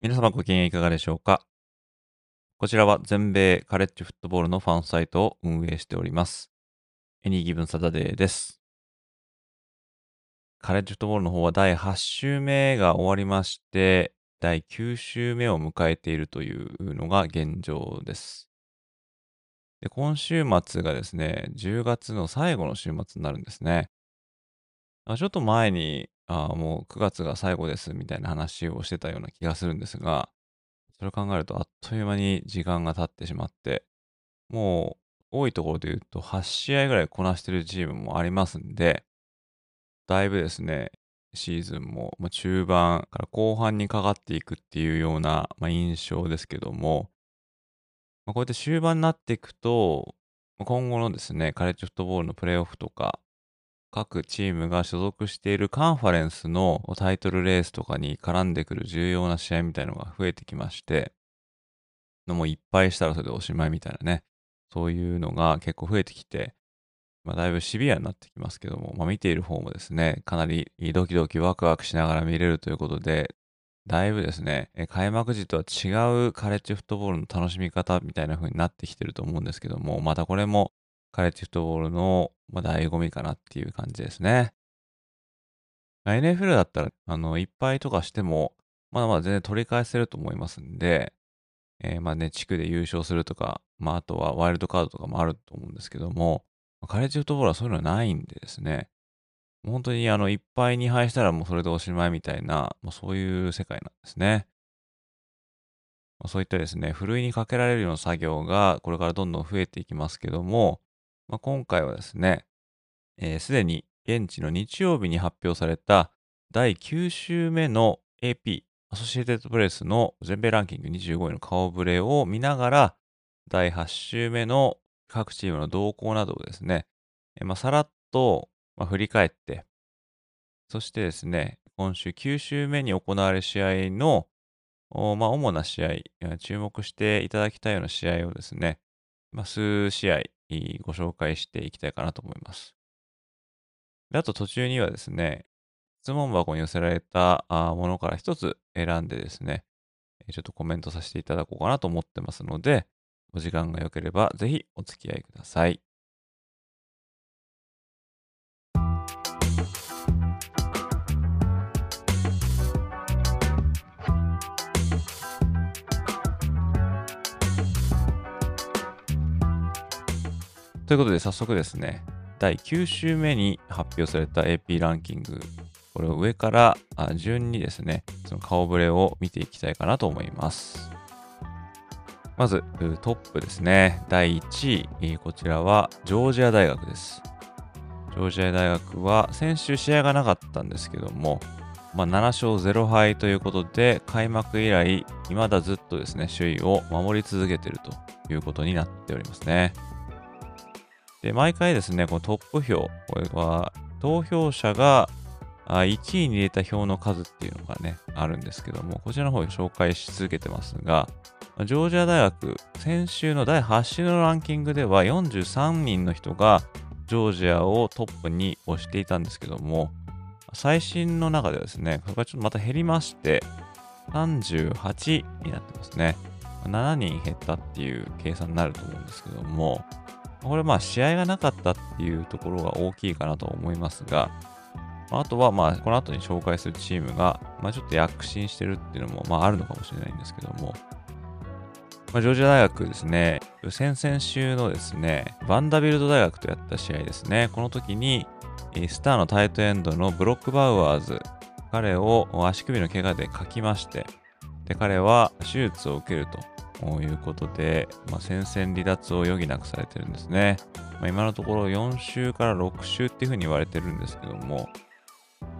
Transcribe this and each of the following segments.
皆様ご機嫌いかがでしょうか？こちらは全米カレッジフットボールのファンサイトを運営しております。エニーギブンサタデーです。カレッジフットボールの方は第8週目が終わりまして、第9週目を迎えているというのが現状です。で今週末がですね、10月の最後の週末になるんですね。ちょっと前に、あもう9月が最後ですみたいな話をしてたような気がするんですが、それを考えるとあっという間に時間が経ってしまって、もう多いところで言うと8試合ぐらいこなしてるチームもありますんで、だいぶですね、シーズンもまあ中盤から後半にかかっていくっていうような、まあ、印象ですけども、まあ、こうやって終盤になっていくと、ま今後のですね、カレッジフットボールのプレーオフとか、各チームが所属しているカンファレンスのタイトルレースとかに絡んでくる重要な試合みたいのが増えてきまして、のもいっぱいしたらそれでおしまいみたいなね、そういうのが結構増えてきて、まあ、だいぶシビアになってきますけども、まあ、見ている方もですね、かなりドキドキワクワクしながら見れるということで、だいぶですね、開幕時とは違うカレッジフットボールの楽しみ方みたいな風になってきてると思うんですけども、またこれもカレッジフットボールのまあ醍醐味かなっていう感じですね。NFL だったら、あの、いっぱいとかしても、まだまだ全然取り返せると思いますんで、えーまあね、地区で優勝するとか、まああとはワイルドカードとかもあると思うんですけども、カレッジフットボールはそういうのはないんでですね、本当にあの、いっぱい2敗したらもうそれでおしまいみたいな、まあ、そういう世界なんですね。まあ、そういったですね、ふるいにかけられるような作業がこれからどんどん増えていきますけども、まあ、今回はですね、す、えー、で、に現地の日曜日に発表された第9週目の AP、アソシエテッドプレスの全米ランキング25位の顔ぶれを見ながら、第8週目の各チームの動向などをですね、えーまあ、さらっと、ま、振り返って、そしてですね、今週9週目に行われる試合の、まあ、主な試合、注目していただきたいような試合をですね、まあ、数試合ご紹介していきたいかなと思います。であと途中にはですね、質問箱に寄せられたものから一つ選んでですね、ちょっとコメントさせていただこうかなと思ってますので、お時間が良ければぜひお付き合いください。ということで早速ですね、第9週目に発表された AP ランキング、これを上から順にですね、その顔ぶれを見ていきたいかなと思います。まず、トップですね。第1位、こちらはジョージア大学です。ジョージア大学は先週試合がなかったんですけども、まあ、7勝0敗ということで、開幕以来、未だずっとですね、首位を守り続けているということになっておりますね。で、毎回ですね、このトップ票、これは投票者が1位に入れた票の数っていうのがね、あるんですけども、こちらの方を紹介し続けてますが、ジョージア大学、先週の第8週のランキングでは43人の人がジョージアをトップに押していたんですけども、最新の中ではですね、これがちょっとまた減りまして、38になってますね。7人減ったっていう計算になると思うんですけども、これまあ試合がなかったっていうところが大きいかなと思いますが、あとはまあこの後に紹介するチームが、まあ、ちょっと躍進してるっていうのもまああるのかもしれないんですけども、まあ、ジョージア大学ですね、先々週のですね、バンダビルド大学とやった試合ですね、この時にスターのタイトエンドのブロックバウアーズ、彼を足首の怪我でかきまして、で彼は手術を受けると。いうことで、まあ、戦線離脱を余儀なくされてるんですね。まあ、今のところ4週から6週っていうふうに言われてるんですけども、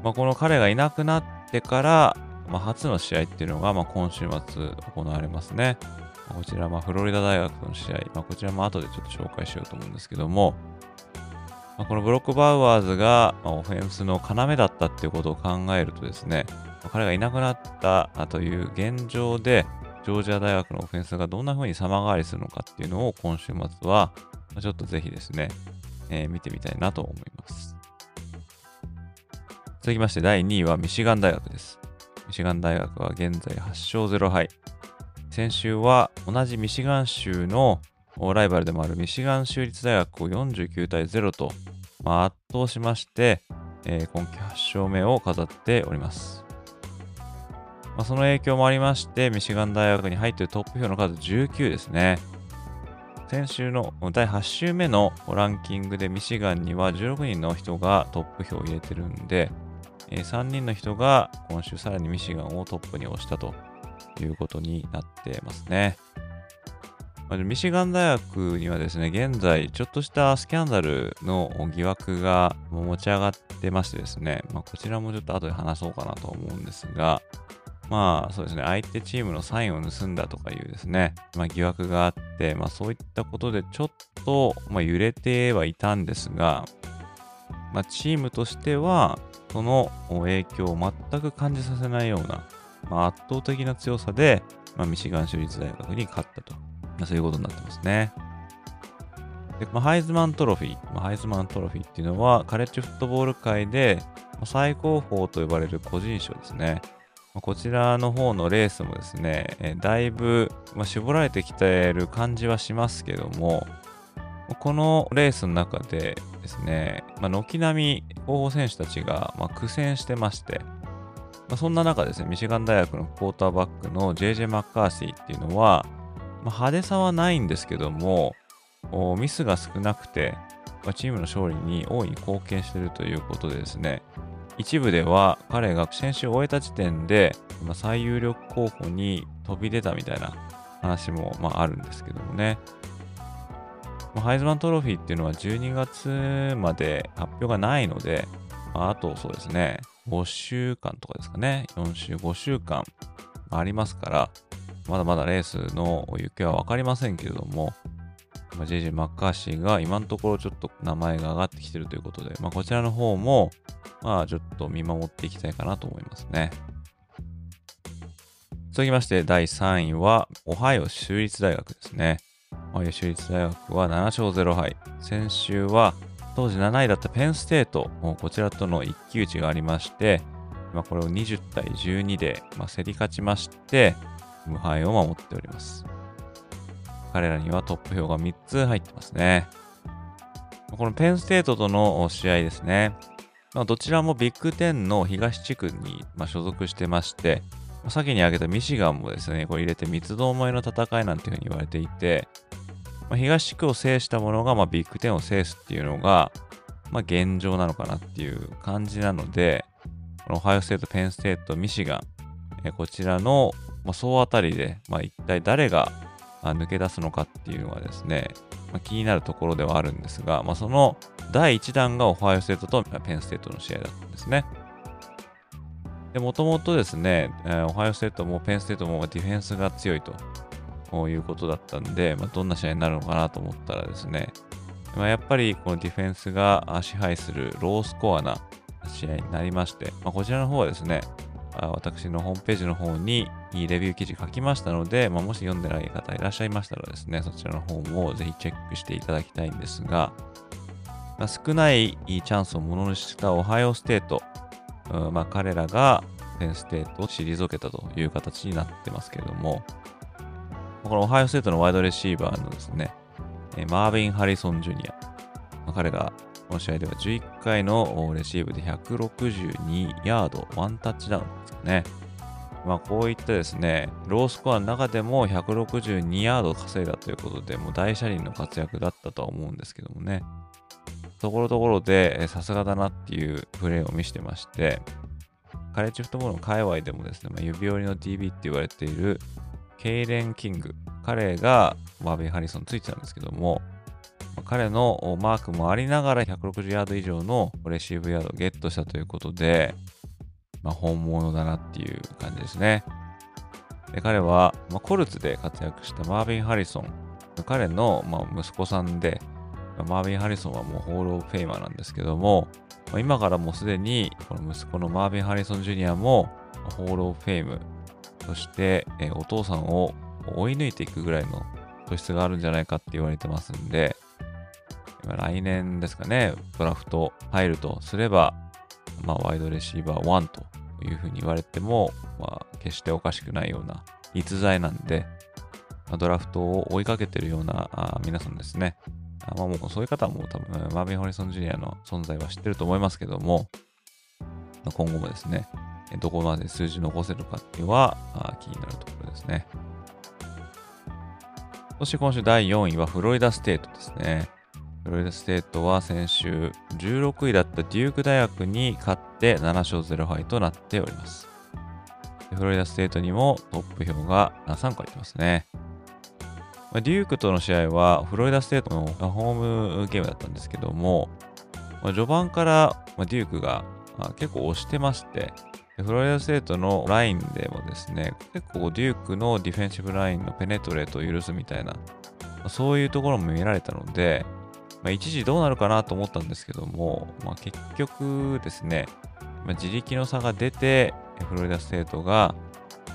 まあ、この彼がいなくなってから、まあ、初の試合っていうのが、まあ、今週末行われますね。こちら、ま、フロリダ大学の試合、まあ、こちらも後でちょっと紹介しようと思うんですけども、ま、このブロック・バウアーズが、ま、オフェンスの要だったっていうことを考えるとですね、彼がいなくなったという現状で、ジョージア大学のオフェンスがどんな風に様変わりするのかっていうのを今週末は、ちょっとぜひですね、えー、見てみたいなと思います。続きまして第2位はミシガン大学です。ミシガン大学は現在8勝0敗。先週は同じミシガン州のライバルでもあるミシガン州立大学を49対0と、まあ、圧倒しまして、えー、今季8勝目を飾っております。まあ、その影響もありまして、ミシガン大学に入っているトップ票の数19ですね。先週の第8週目のランキングでミシガンには16人の人がトップ票を入れてるんで、え、3人の人が今週さらにミシガンをトップに押したということになってますね。ミシガン大学にはですね、現在、ちょっとしたスキャンダルの疑惑が持ち上がってましてですね、まあ、こちらもちょっと後で話そうかなと思うんですが、まあそうですね、相手チームのサインを盗んだとかいうですね、まあ、疑惑があって、まあそういったことでちょっと、まあ、揺れてはいたんですが、まあ、チームとしては、その影響を全く感じさせないような、まあ、圧倒的な強さで、まあ、ミシガン州立大学に勝ったと。まあ、そういうことになってますね。でまあ、ハイズマントロフィー、まあ、ハイズマントロフィーっていうのは、カレッジフットボール界で、最高峰と呼ばれる個人賞ですね。こちらの方のレースもですね、だいぶ、絞られてきている感じはしますけども、このレースの中でですね、軒並み候補選手たちが、苦戦してまして、そんな中ですね、ミシガン大学のクォーターバックの JJ マッカーシーっていうのは、派手さはないんですけども、ミスが少なくて、チームの勝利に大いに貢献しているということでですね、一部では彼が先週終えた時点で、ま、最有力候補に飛び出たみたいな話も、まあ、あるんですけどもね。ま、ハイズマントロフィーっていうのは12月まで発表がないので、ま、あとそうですね、5週間とかですかね、4週、5週間ありますから、まだまだレースの行方は分かりませんけれども、まあ、JJ マッカーシーが今のところちょっと名前が上がってきてるということで、まあ、こちらの方も、まあ、ちょっと見守っていきたいかなと思いますね。続きまして、第3位は、オハイオ州立大学ですね。オハイオ州立大学は7勝0敗。先週は、当時7位だったペンステート、こちらとの一騎打ちがありまして、まあ、これを20対12で、まあ、競り勝ちまして、無敗を守っております。彼らにはトップ票が3つ入ってますね。このペンステートとの試合ですね。まあ、どちらもビッグ10の東地区に所属してまして、先に挙げたミシガンもですね、これ入れて三つどもえの戦いなんていうふうに言われていて、まあ、東地区を制したものが、ま、ビッグ10を制すっていうのが、まあ、現状なのかなっていう感じなので、このオハイオステート、ペンステート、ミシガン、えこちらの、まあ、総当たりで、まあ、一体誰が抜け出すのかっていうのはですね、まあ、気になるところではあるんですが、まあ、その第1弾がオハイオステートとペンステートの試合だったんですね。で、もともとですね、オハイオステートもペンステートもディフェンスが強いということだったんで、まあ、どんな試合になるのかなと思ったらですね、まあ、やっぱりこのディフェンスが支配するロースコアな試合になりまして、まあ、こちらの方はですね、私のホームページの方にレビュー記事書きましたので、まあ、もし読んでない方いらっしゃいましたらですね、そちらの方もぜひチェックしていただきたいんですが、まあ、少ないチャンスをものにしたオハイオステート、うんまあ、彼らがペンステートを退けたという形になってますけれども、このオハイオステートのワイドレシーバーのですね、マービン・ハリソン・ジュニア、まあ、彼がこの試合では11回のレシーブで162ヤード、ワンタッチダウンですかね。まあ、こういったですね、ロースコアの中でも162ヤード稼いだということで、もう大車輪の活躍だったとは思うんですけどもね。ところどころでさすがだなっていうプレーを見せてまして、カレッジフットボールの界隈でもですね、まあ、指折りの DB って言われているケイレン・キング、彼がマービン・ハリソンついてたんですけども、彼のマークもありながら160ヤード以上のレシーブヤードをゲットしたということで、まあ、本物だなっていう感じですね。で彼は、まあ、コルツで活躍したマービン・ハリソン。彼の、まあ、息子さんで、マービン・ハリソンはもう Hall of Famer なんですけども、まあ、今からもうすでにこの息子のマービン・ハリソン・ジュニアも Hall of Fame、そして、えお父さんを追い抜いていくぐらいの素質があるんじゃないかって言われてますんで、来年ですかね、ドラフト入るとすれば、まあ、ワイドレシーバー1というふうに言われても、まあ、決しておかしくないような逸材なんで、まあ、ドラフトを追いかけてるようなあ皆さんですね。あまあ、もうそういう方も多分、マービン・ホリソン・ジュニアの存在は知ってると思いますけども、まあ、今後もですね、どこまで数字残せるかっていうのは気になるところですね。そして今週第4位はフロリダステートですね。フロリダステートは先週16位だったデューク大学に勝って7勝0敗となっております。フロリダステートにもトップ票が3個入ってますね。デュークとの試合はフロリダステートのホームゲームだったんですけども、序盤からデュークが結構押してまして、フロリダステートのラインでもですね、結構デュークのディフェンシブラインの penetrate を許すみたいな、そういうところも見られたので、まあ、一時どうなるかなと思ったんですけども、まあ、結局ですね、まあ、自力の差が出て、フロリダステートが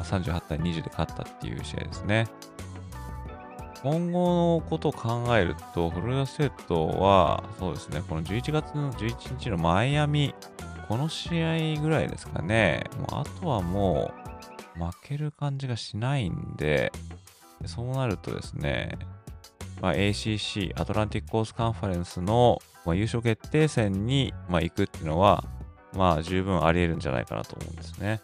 38対20で勝ったっていう試合ですね。今後のことを考えると、フロリダステートは、そうですね、この11月の11日のマイアミ、この試合ぐらいですかね、もうあとはもう負ける感じがしないんで、そうなるとですね、まあ、ACC、アトランティックコースカンファレンスの、まあ、優勝決定戦に、まあ、行くっていうのは、まあ十分あり得るんじゃないかなと思うんですね。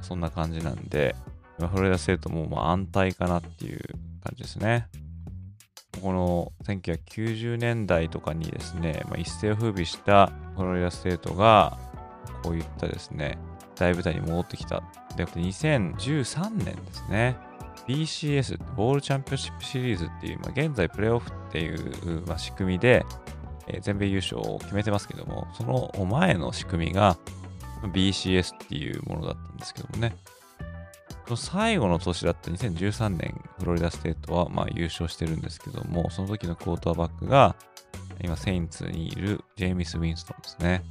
そんな感じなんで、まあ、フロリダステートもまあ安泰かなっていう感じですね。この1990年代とかにですね、まあ、一世を風靡したフロリダステートが、こういったですね、大舞台に戻ってきた。で、2013年ですね。BCS、ボールチャンピオンシップシリーズっていう、まあ、現在プレーオフっていう、まあ、仕組みで、えー、全米優勝を決めてますけども、その前の仕組みが BCS っていうものだったんですけどもね。その最後の年だった2013年、フロリダステートはまあ優勝してるんですけども、その時のクォーターバックが、今、セインツにいるジェイミス・ウィンストンですね。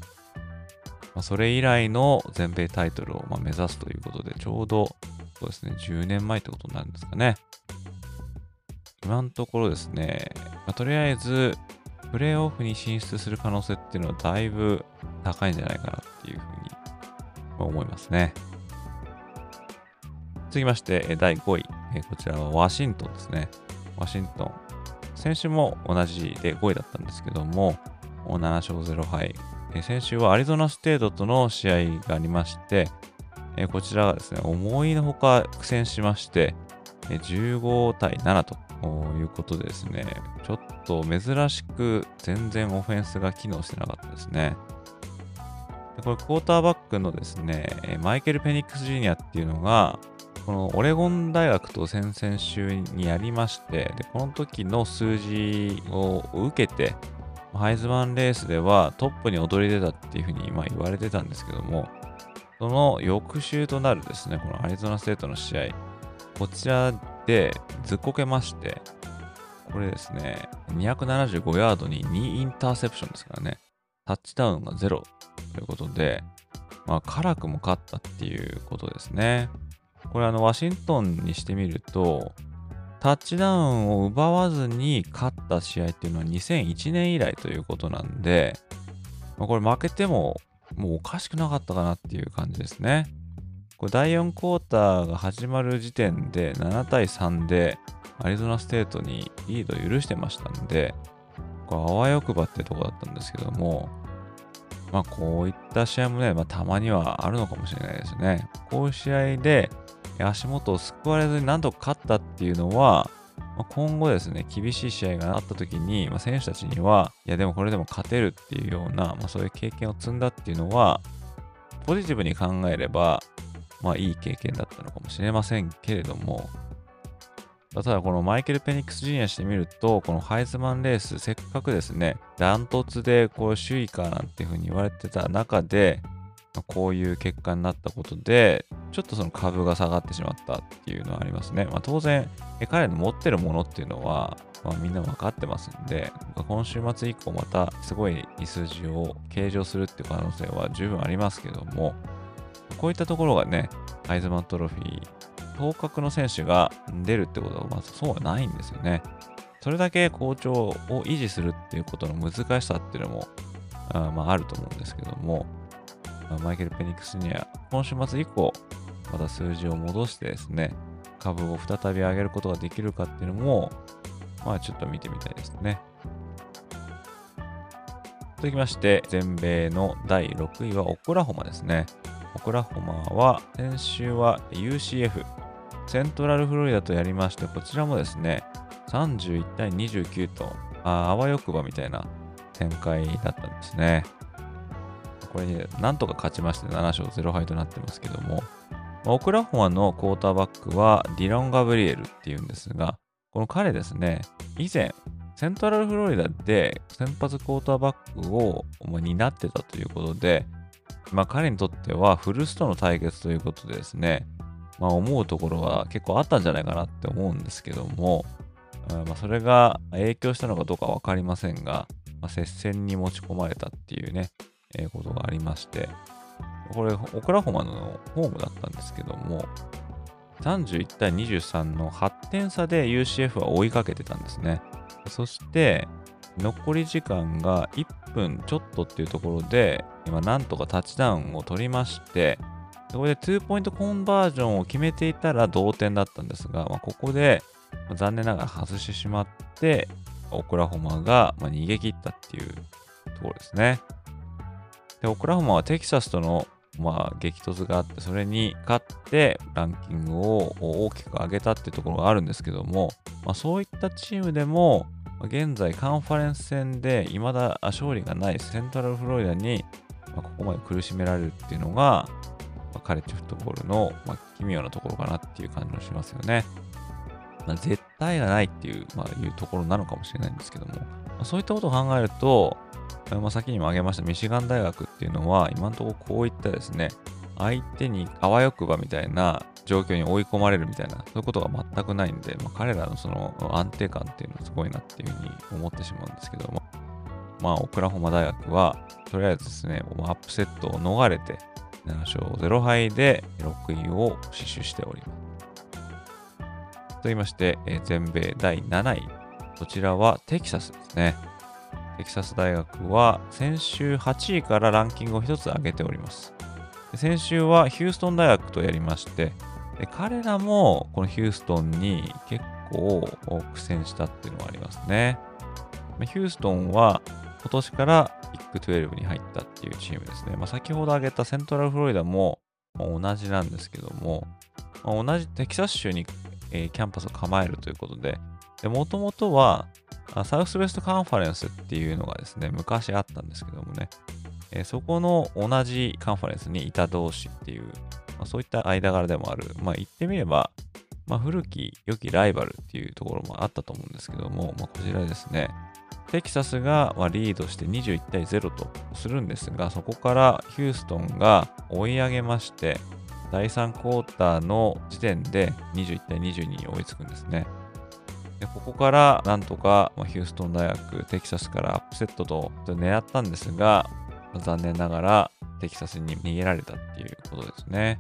まあ、それ以来の全米タイトルをま目指すということで、ちょうどそうですね、10年前ってことになるんですかね。今のところですね、まあ、とりあえず、プレーオフに進出する可能性っていうのはだいぶ高いんじゃないかなっていうふうに思いますね。続きまして、第5位。こちらはワシントンですね。ワシントン。先週も同じで5位だったんですけども、7勝0敗。先週はアリゾナステートとの試合がありまして、えこちらがですね、思いのほか苦戦しまして、え15対7ということでですね、ちょっと珍しく全然オフェンスが機能してなかったですね。これ、クォーターバックのですね、マイケル・ペニックス・ジュニアっていうのが、このオレゴン大学と先々週にやりまして、でこの時の数字を受けて、ハイズマンレースではトップに躍り出たっていうふうに今言われてたんですけども、その翌週となるですね、このアリゾナステートの試合、こちらでずっこけまして、これですね、275ヤードに2インターセプションですからね、タッチダウンが0ということで、まあ、辛くも勝ったっていうことですね。これあの、ワシントンにしてみると、タッチダウンを奪わずに勝った試合っていうのは2001年以来ということなんで、まあ、これ負けてももうおかしくなかったかなっていう感じですね。これ第4クォーターが始まる時点で7対3でアリゾナステートにリードを許してましたんで、これあわよくばってとこだったんですけども、まあこういった試合もね、まあ、たまにはあるのかもしれないですね。こういう試合で足元を救われずに何とか勝ったっていうのは、ま今後ですね、厳しい試合があった時に、まあ、選手たちには、いやでもこれでも勝てるっていうような、まあ、そういう経験を積んだっていうのは、ポジティブに考えれば、まあいい経験だったのかもしれませんけれども、ただこのマイケル・ペニックス・ジュニアしてみると、このハイズマンレース、せっかくですね、ダントツでこう首位かなんていうふうに言われてた中で、こういう結果になったことで、ちょっとその株が下がってしまったっていうのはありますね。まあ、当然、彼の持ってるものっていうのは、まあ、みんな分かってますんで、今週末以降またすごい数字を計上するっていう可能性は十分ありますけども、こういったところがね、ハイズマントロフィー、頭角の選手が出るってことはまずそうはないんですよね。それだけ好調を維持するっていうことの難しさっていうのもあ,、まあ、あると思うんですけども、マイケル・ペニックスには今週末以降、また数字を戻してですね、株を再び上げることができるかっていうのも、まあちょっと見てみたいですね。続きまして、全米の第6位はオクラホマですね。オクラホマは先週は UCF、セントラルフロリダとやりまして、こちらもですね、31対29と、ああわよくばみたいな展開だったんですね。これになんとか勝ちまして7勝0敗となってますけども、オクラホマのクォーターバックはディロン・ガブリエルっていうんですが、この彼ですね、以前、セントラルフロリダで先発クォーターバックを担ってたということで、まあ彼にとってはフルスとの対決ということでですね、まあ思うところは結構あったんじゃないかなって思うんですけども、まあそれが影響したのかどうかわかりませんが、まあ、接戦に持ち込まれたっていうね、え、ことがありまして、これ、オクラホマのホームだったんですけども、31対23の8点差で UCF は追いかけてたんですね。そして、残り時間が1分ちょっとっていうところで、今なんとかタッチダウンを取りまして、そこで2ポイントコンバージョンを決めていたら同点だったんですが、まあ、ここで残念ながら外してしまって、オクラホマが逃げ切ったっていうところですね。で、オクラホマはテキサスとのまあ、激突があって、それに勝ってランキングを大きく上げたっていうところがあるんですけども、まあ、そういったチームでも、現在カンファレンス戦で未だ勝利がないセントラルフロリダに、まここまで苦しめられるっていうのが、まカレッジフットボールの、ま奇妙なところかなっていう感じがしますよね。まあ、絶対がないっていう,、まあ、いうところなのかもしれないんですけども、まあ、そういったことを考えると、まあ、先にも挙げましたミシガン大学っていうのは、今のところこういったですね、相手にあわよくばみたいな状況に追い込まれるみたいな、そういうことが全くないんで、まあ、彼らのその安定感っていうのはすごいなっていうふうに思ってしまうんですけども、まあ、オクラホマ大学は、とりあえずですね、アップセットを逃れて、7勝0敗で6位を死守しております。と言いまして、全米第7位。こちらはテキサスですね。テキサス大学は先週8位からランキングを1つ上げております。先週はヒューストン大学とやりまして、彼らもこのヒューストンに結構苦戦したっていうのがありますね。ヒューストンは今年からビッグ12に入ったっていうチームですね。まあ、先ほど挙げたセントラルフロリダも同じなんですけども、同じテキサス州に、キャンパスを構えるということで、もともとはサウスウェストカンファレンスっていうのがですね、昔あったんですけどもね、え、そこの同じカンファレンスにいた同士っていう、まあ、そういった間柄でもある、まあ言ってみれば、まあ古き良きライバルっていうところもあったと思うんですけども、まあこちらですね、テキサスがリードして21対0とするんですが、そこからヒューストンが追い上げまして、第3クォーターの時点で21対22に追いつくんですね。でここからなんとかヒューストン大学、テキサスからアップセットと狙ったんですが、残念ながらテキサスに逃げられたっていうことですね。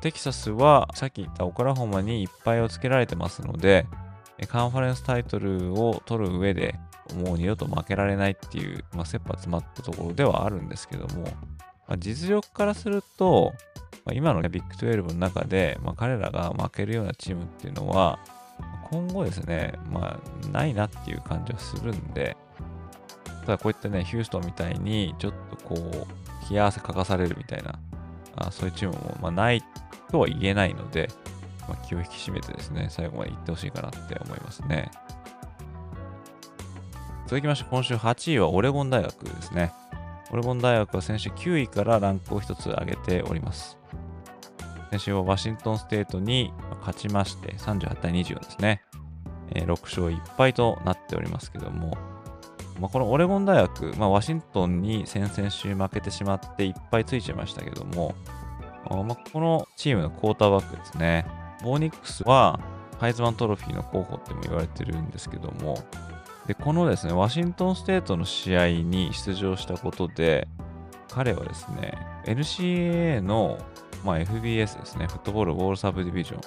テキサスはさっき言ったオクラホマにいっぱいをつけられてますので、カンファレンスタイトルを取る上でもう二度と負けられないっていう、まあ、切羽詰まったところではあるんですけども、まあ、実力からすると、まあ、今のビッグ12の中で、まあ、彼らが負けるようなチームっていうのは、今後ですね、まあ、ないなっていう感じはするんで、ただこういったね、ヒューストンみたいに、ちょっとこう、冷や汗かかされるみたいな、あそういうチームも、まあ、ないとは言えないので、まあ、気を引き締めてですね、最後まで行ってほしいかなって思いますね。続きまして、今週8位はオレゴン大学ですね。オレゴン大学は先週9位からランクを1つ上げております。先週はワシントンステートに勝ちまして、38対24ですね。えー、6勝1敗となっておりますけども、まあ、このオレゴン大学、まあ、ワシントンに先々週負けてしまっていっぱいついちゃいましたけども、まあ、このチームのクォーターバックですね。ボーニックスはハイズマントロフィーの候補っても言われてるんですけども、で、このですね、ワシントンステートの試合に出場したことで、彼はですね、NCAA の、まあ、FBS ですね、フットボールボールサブディビジョン。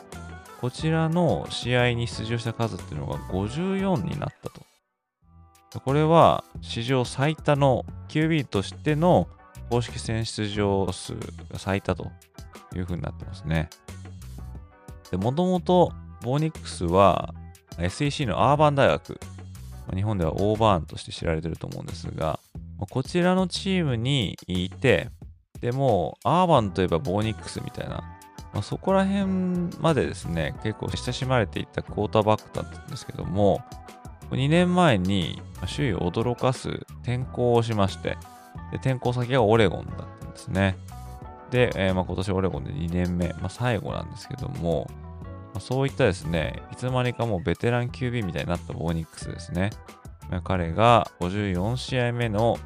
こちらの試合に出場した数っていうのが54になったと。これは史上最多の QB としての公式戦出場数が最多というふうになってますね。で、もともとボーニックスは SEC のアーバン大学、日本ではオーバーンとして知られてると思うんですが、こちらのチームにいて、でも、アーバンといえばボーニックスみたいな、まあ、そこら辺までですね、結構親しまれていたクォーターバックだったんですけども、2年前に周囲を驚かす転校をしまして、で転校先がオレゴンだったんですね。で、えー、まあ、今年オレゴンで2年目、まあ、最後なんですけども、まあ、そういったですね、いつの間にかもうベテラン QB みたいになったボーニックスですね。彼が54試合目の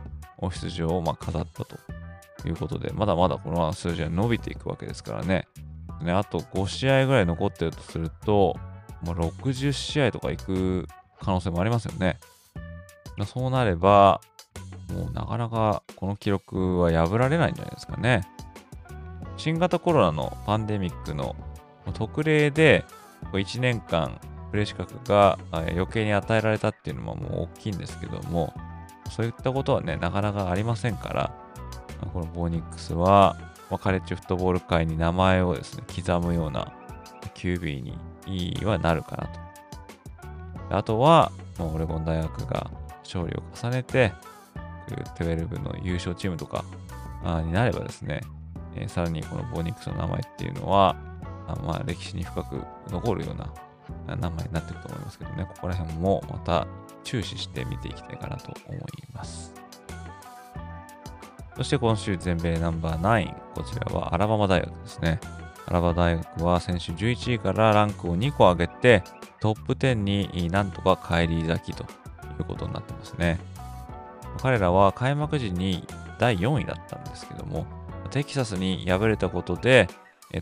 出場をま飾ったということで、まだまだこの数字は伸びていくわけですからね。ねあと5試合ぐらい残ってるとすると、もう60試合とかいく可能性もありますよね。そうなれば、もうなかなかこの記録は破られないんじゃないですかね。新型コロナのパンデミックの特例で1年間プレー資格が余計に与えられたっていうのももう大きいんですけども、そういったことはね、なかなかありませんから、このボーニックスは、まあ、カレッジフットボール界に名前をですね、刻むような QB にいいはなるかなと。あとは、まあ、オレゴン大学が勝利を重ねて、12の優勝チームとかになればですね、えー、さらにこのボーニックスの名前っていうのは、あまあ、歴史に深く残るような名前になっていくと思いますけどね、ここら辺もまた注視して見ていきたいかなと思います。そして今週全米ナンバー9、こちらはアラバマ大学ですね。アラバ大学は先週11位からランクを2個上げて、トップ10になんとか返り咲きということになってますね。彼らは開幕時に第4位だったんですけども、テキサスに敗れたことで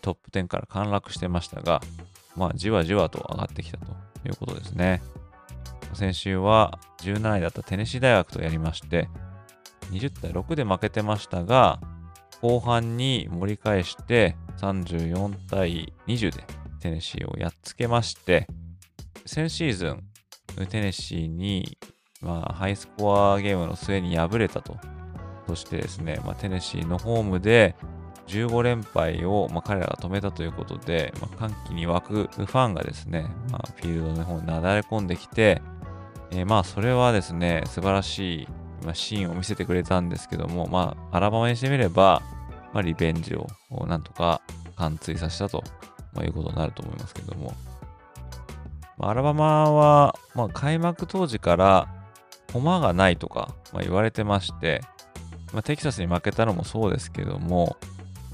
トップ10から陥落してましたが、まあ、じわじわと上がってきたということですね。先週は17位だったテネシー大学とやりまして、20対6で負けてましたが、後半に盛り返して34対20でテネシーをやっつけまして、先シーズン、テネシーに、まあ、ハイスコアゲームの末に敗れたと。そしてですね、まあ、テネシーのホームで15連敗を、まあ、彼らが止めたということで、まあ、歓喜に沸くファンがですね、まあ、フィールドの方になだれ込んできて、えー、まあそれはですね、素晴らしい、まあ、シーンを見せてくれたんですけども、まあ、アラバマにしてみれば、まあ、リベンジをなんとか貫通させたと、まあ、いうことになると思いますけども、まあ、アラバマは、まあ、開幕当時から駒がないとか、まあ、言われてまして、まあ、テキサスに負けたのもそうですけども、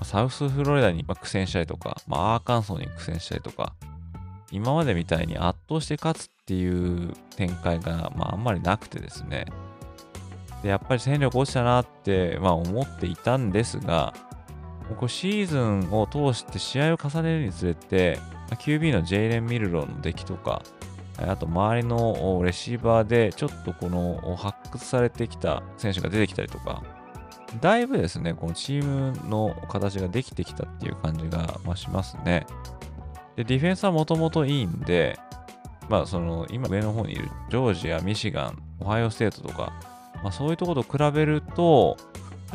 サウスフロリダに苦戦したりとか、まあ、アーカンソーに苦戦したりとか、今までみたいに圧倒して勝つっていう展開が、まあ、あんまりなくてですね。で、やっぱり戦力落ちたなって、まあ、思っていたんですが、こうシーズンを通して試合を重ねるにつれて、QB のジェイレン・ミルローの出来とか、あと周りのレシーバーでちょっとこの発掘されてきた選手が出てきたりとか、だいぶですね、このチームの形ができてきたっていう感じが、しますね。で、ディフェンスはもともといいんで、まあ、その、今上の方にいるジョージア、ミシガン、オハイオステートとか、まあ、そういうところと比べると、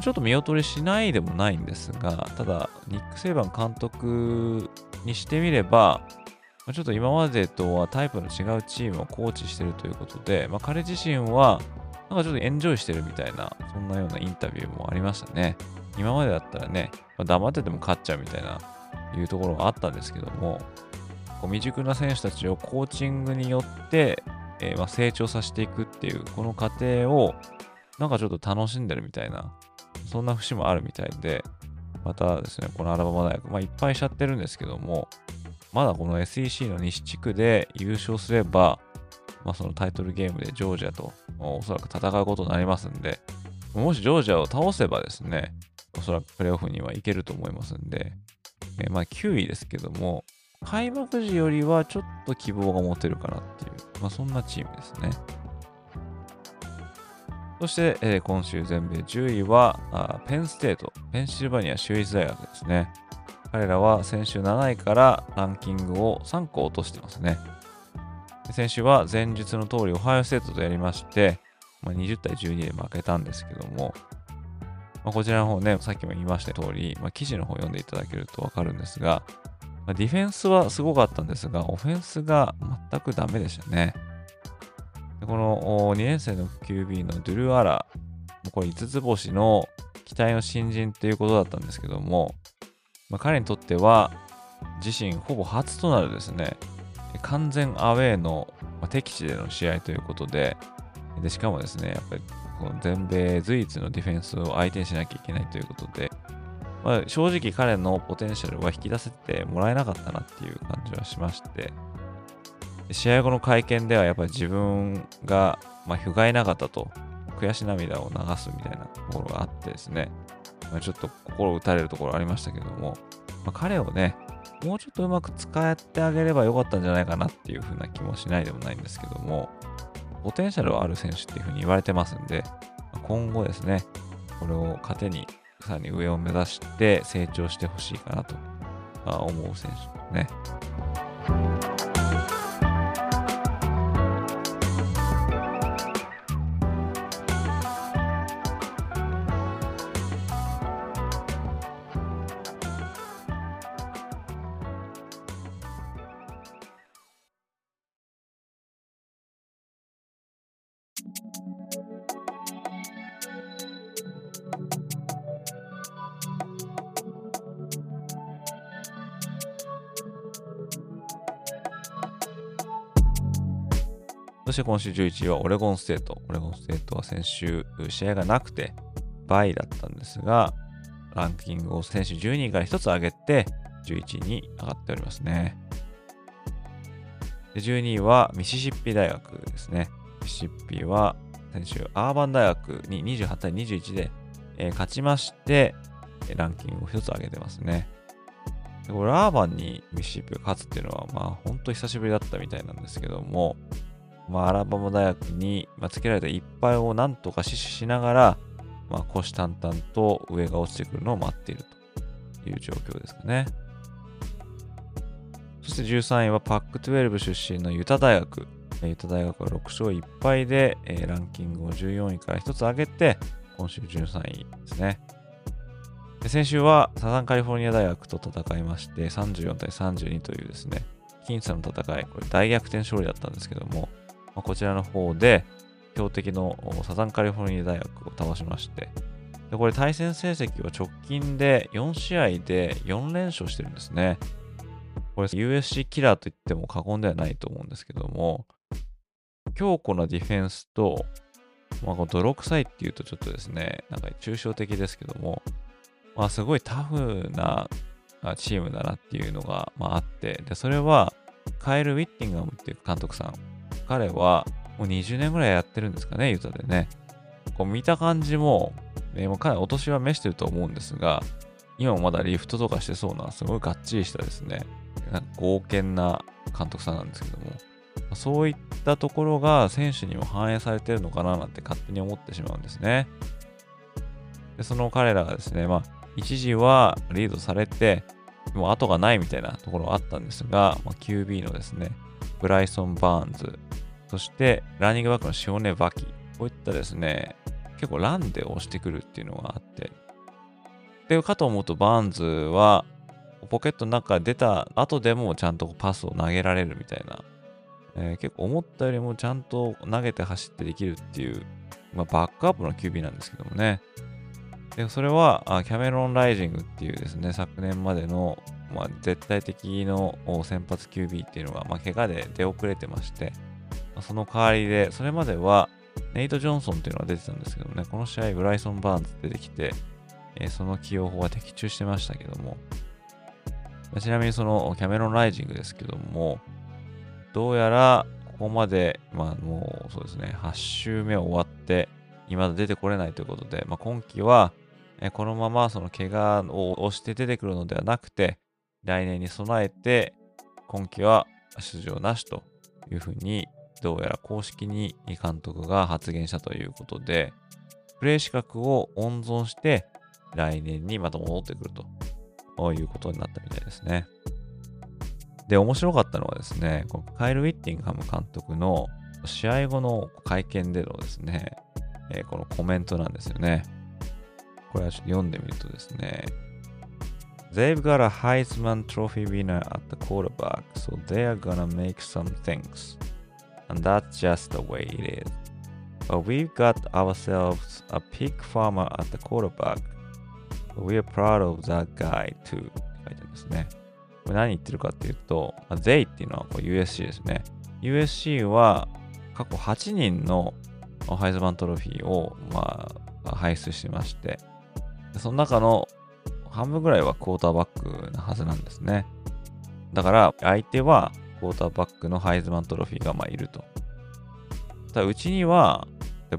ちょっと見劣りしないでもないんですが、ただ、ニック・セイバン監督にしてみれば、ちょっと今までとはタイプの違うチームをコーチしてるということで、まあ、彼自身は、なんかちょっとエンジョイしてるみたいな、そんなようなインタビューもありましたね。今までだったらね、まあ、黙ってても勝っちゃうみたいな、いうところがあったんですけども、こう未熟な選手たちをコーチングによって、えー、まあ成長させていくっていう、この過程を、なんかちょっと楽しんでるみたいな、そんな節もあるみたいで、またですね、このアラバマ大学、まあいっぱいしちゃってるんですけども、まだこの SEC の西地区で優勝すれば、まあ、そのタイトルゲームでジョージアとおそらく戦うことになりますんで、もしジョージアを倒せばですね、おそらくプレーオフにはいけると思いますんで、えまあ9位ですけども、開幕時よりはちょっと希望が持てるかなっていう、まあそんなチームですね。そして、えー、今週全米10位はあペンステート、ペンシルバニア州立大学ですね。彼らは先週7位からランキングを3個落としてますね。先週は前述の通りオハイオステートとやりまして、まあ、20対12で負けたんですけども、まあ、こちらの方ね、さっきも言いました通り、まあ、記事の方読んでいただけるとわかるんですが、ま、ディフェンスはすごかったんですが、オフェンスが全くダメでしたね。でこの2年生の QB のドゥル・アラ、これ5つ星の期待の新人っていうことだったんですけども、まあ、彼にとっては自身ほぼ初となるですね、完全アウェーの、まあ、敵地での試合ということでで、しかもですね、やっぱりこの全米随一のディフェンスを相手にしなきゃいけないということで、まあ、正直彼のポテンシャルは引き出せてもらえなかったなっていう感じはしまして、試合後の会見ではやっぱり自分が、まあ、不甲斐なかったと、悔し涙を流すみたいなところがあってですね、まあ、ちょっと心打たれるところありましたけども、まあ、彼をね、もうちょっとうまく使ってあげればよかったんじゃないかなっていう風な気もしないでもないんですけども、ポテンシャルはある選手っていう風に言われてますんで、今後ですね、これを糧にさらに上を目指して成長してほしいかなと思う選手ですね。そして今週11位はオレゴンステート。オレゴンステートは先週試合がなくて bye だったんですが、ランキングを先週12位から1つ上げて11位に上がっておりますね。で12位はミシシッピ大学ですね。ミシシッピは先週オーバーン大学に28対21で、えー、勝ちまして、ランキングを1つ上げてますね。でこれオーバーンにミシシッピが勝つっていうのは、まあ本当久しぶりだったみたいなんですけども、まあ、アラバマ大学に、まあ、つけられた一敗をなんとか死守しながら、まあ、虎視眈々と上が落ちてくるのを待っているという状況ですかね。そして13位はパック12出身のユタ大学。ユタ大学は6勝1敗で、えー、ランキングを14位から1つ上げて、今週13位ですね。で先週はサザンカリフォルニア大学と戦いまして、34対32というですね、僅差の戦い、これ大逆転勝利だったんですけども、ま、こちらの方で、強敵のサザンカリフォルニア大学を倒しまして、でこれ対戦成績は直近で4試合で4連勝してるんですね。これ USC キラーと言っても過言ではないと思うんですけども、強固なディフェンスと、まあ、この泥臭いっていうとちょっとですね、なんか抽象的ですけども、まあ、すごいタフなチームだなっていうのが、まあ、あって、で、それはカエル・ウィッティンガムっていう監督さん彼はもう20年ぐらいやってるんですかね、ユタでね。こう見た感じも、え、もうかなりお年は召してると思うんですが、今もまだリフトとかしてそうな、すごいがっちりしたですね、なんか豪健な監督さんなんですけども、そういったところが選手にも反映されてるのかななんて勝手に思ってしまうんですね。でその彼らがですね、まあ、一時はリードされて、もう後がないみたいなところがあったんですが、まあ、QB のですね、ブライソン・バーンズ、そしてランニングバックのシオネ・バキ、こういったですね、結構ランで押してくるっていうのがあって、で、かと思うとバーンズは、ポケットの中出た後でもちゃんとパスを投げられるみたいな、えー、結構思ったよりもちゃんと投げて走ってできるっていう、まあ、バックアップの QB なんですけどもね。で、それはキャメロン・ライジングっていうですね、昨年までのまあ、絶対的の先発 QB っていうのが、まあ、怪我で出遅れてまして、その代わりで、それまではネイト・ジョンソンっていうのが出てたんですけどね、この試合、ブライソン・バーンズ出てきて、えー、その起用法は的中してましたけども、ちなみにそのキャメロンライジングですけども、どうやらここまで、まあもうそうですね、8周目終わって、未だ出てこれないということで、まあ、今季は、えこのままその怪我を押して出てくるのではなくて、来年に備えて、今季は出場なしというふうに、どうやら公式に監督が発言したということで、プレイ資格を温存して、来年にまた戻ってくるということになったみたいですね。で、面白かったのはですね、このカイル・ウィッティンガム監督の試合後の会見でのですね、えー、このコメントなんですよね。これはちょっと読んでみるとですね、They've got a Heisman Trophy winner at the quarterback, so they are gonna make some things. And that's just the way it is. But we've got ourselves a pig farmer at the quarterback. We are proud of that guy too. 書いてあるんですね。これ何言ってるかっていうと、They っていうのはこう USC ですね。USC は過去8人のハイズマントロフィーを、まあ、輩出してまして、その中の半分ぐらいはクォーターバックなはずなんですね。だから、相手はォーターバックのハイズマントロフィーがまあいると。ただ、うちには、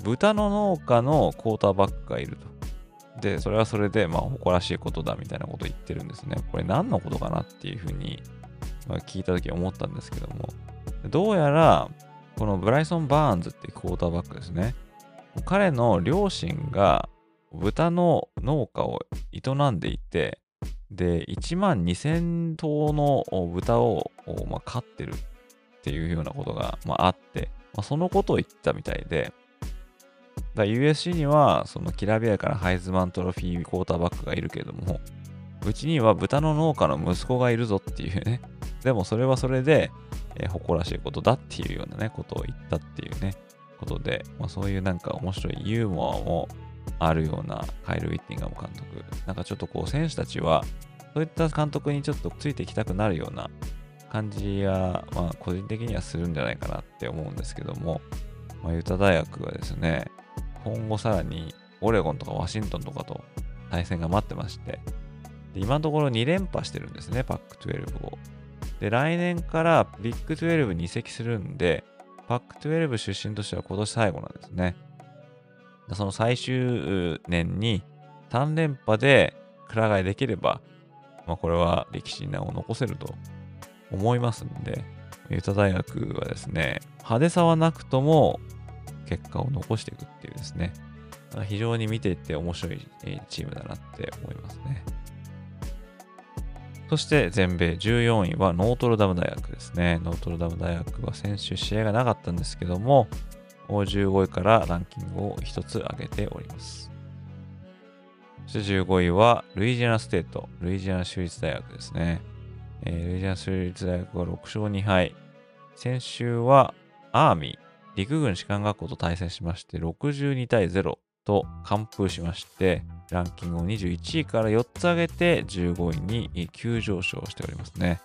豚の農家のクォーターバックがいると。で、それはそれで、まあ、誇らしいことだみたいなことを言ってるんですね。これ何のことかなっていうふうに、まあ、聞いたとき思ったんですけども、どうやら、このブライソン・バーンズっていうクォーターバックですね。彼の両親が豚の農家を営んでいて、で、1万2000頭の豚を、ま、飼ってるっていうようなことが、まあ、って、ま、そのことを言ったみたいで、USC にはそのきらびやかなハイズマントロフィークォーターバックがいるけれども、うちには豚の農家の息子がいるぞっていうね。でもそれはそれで、え、誇らしいことだっていうようなね、ことを言ったっていうね、ことで、まあ、そういうなんか面白いユーモアもあるようなカイル・ウィッティンガム監督。なんかちょっとこう選手たちは、そういった監督にちょっとついていきたくなるような感じや、まあ個人的にはするんじゃないかなって思うんですけども、まあ、ユタ大学はですね、今後さらにオレゴンとかワシントンとかと対戦が待ってまして、で今のところ2連覇してるんですね、パック12を。で、来年からビッグ12に移籍するんで、パック12出身としては今年最後なんですね。その最終年に3連覇でくら替えできれば、まあ、これは歴史に名を残せると思いますんで、ユタ大学はですね、派手さはなくとも結果を残していくっていうですね、非常に見ていて面白いチームだなって思いますね。そして全米14位はノートルダム大学ですね。ノートルダム大学は先週試合がなかったんですけども、15位からランキングを1つ上げております。そして15位はルイジアナステート、ルイジアナ州立大学ですね。えー、ルイジアナ州立大学は6勝2敗。先週はアーミー、陸軍士官学校と対戦しまして、62対0と完封しまして、ランキングを21位から4つ上げて15位に急上昇しておりますね。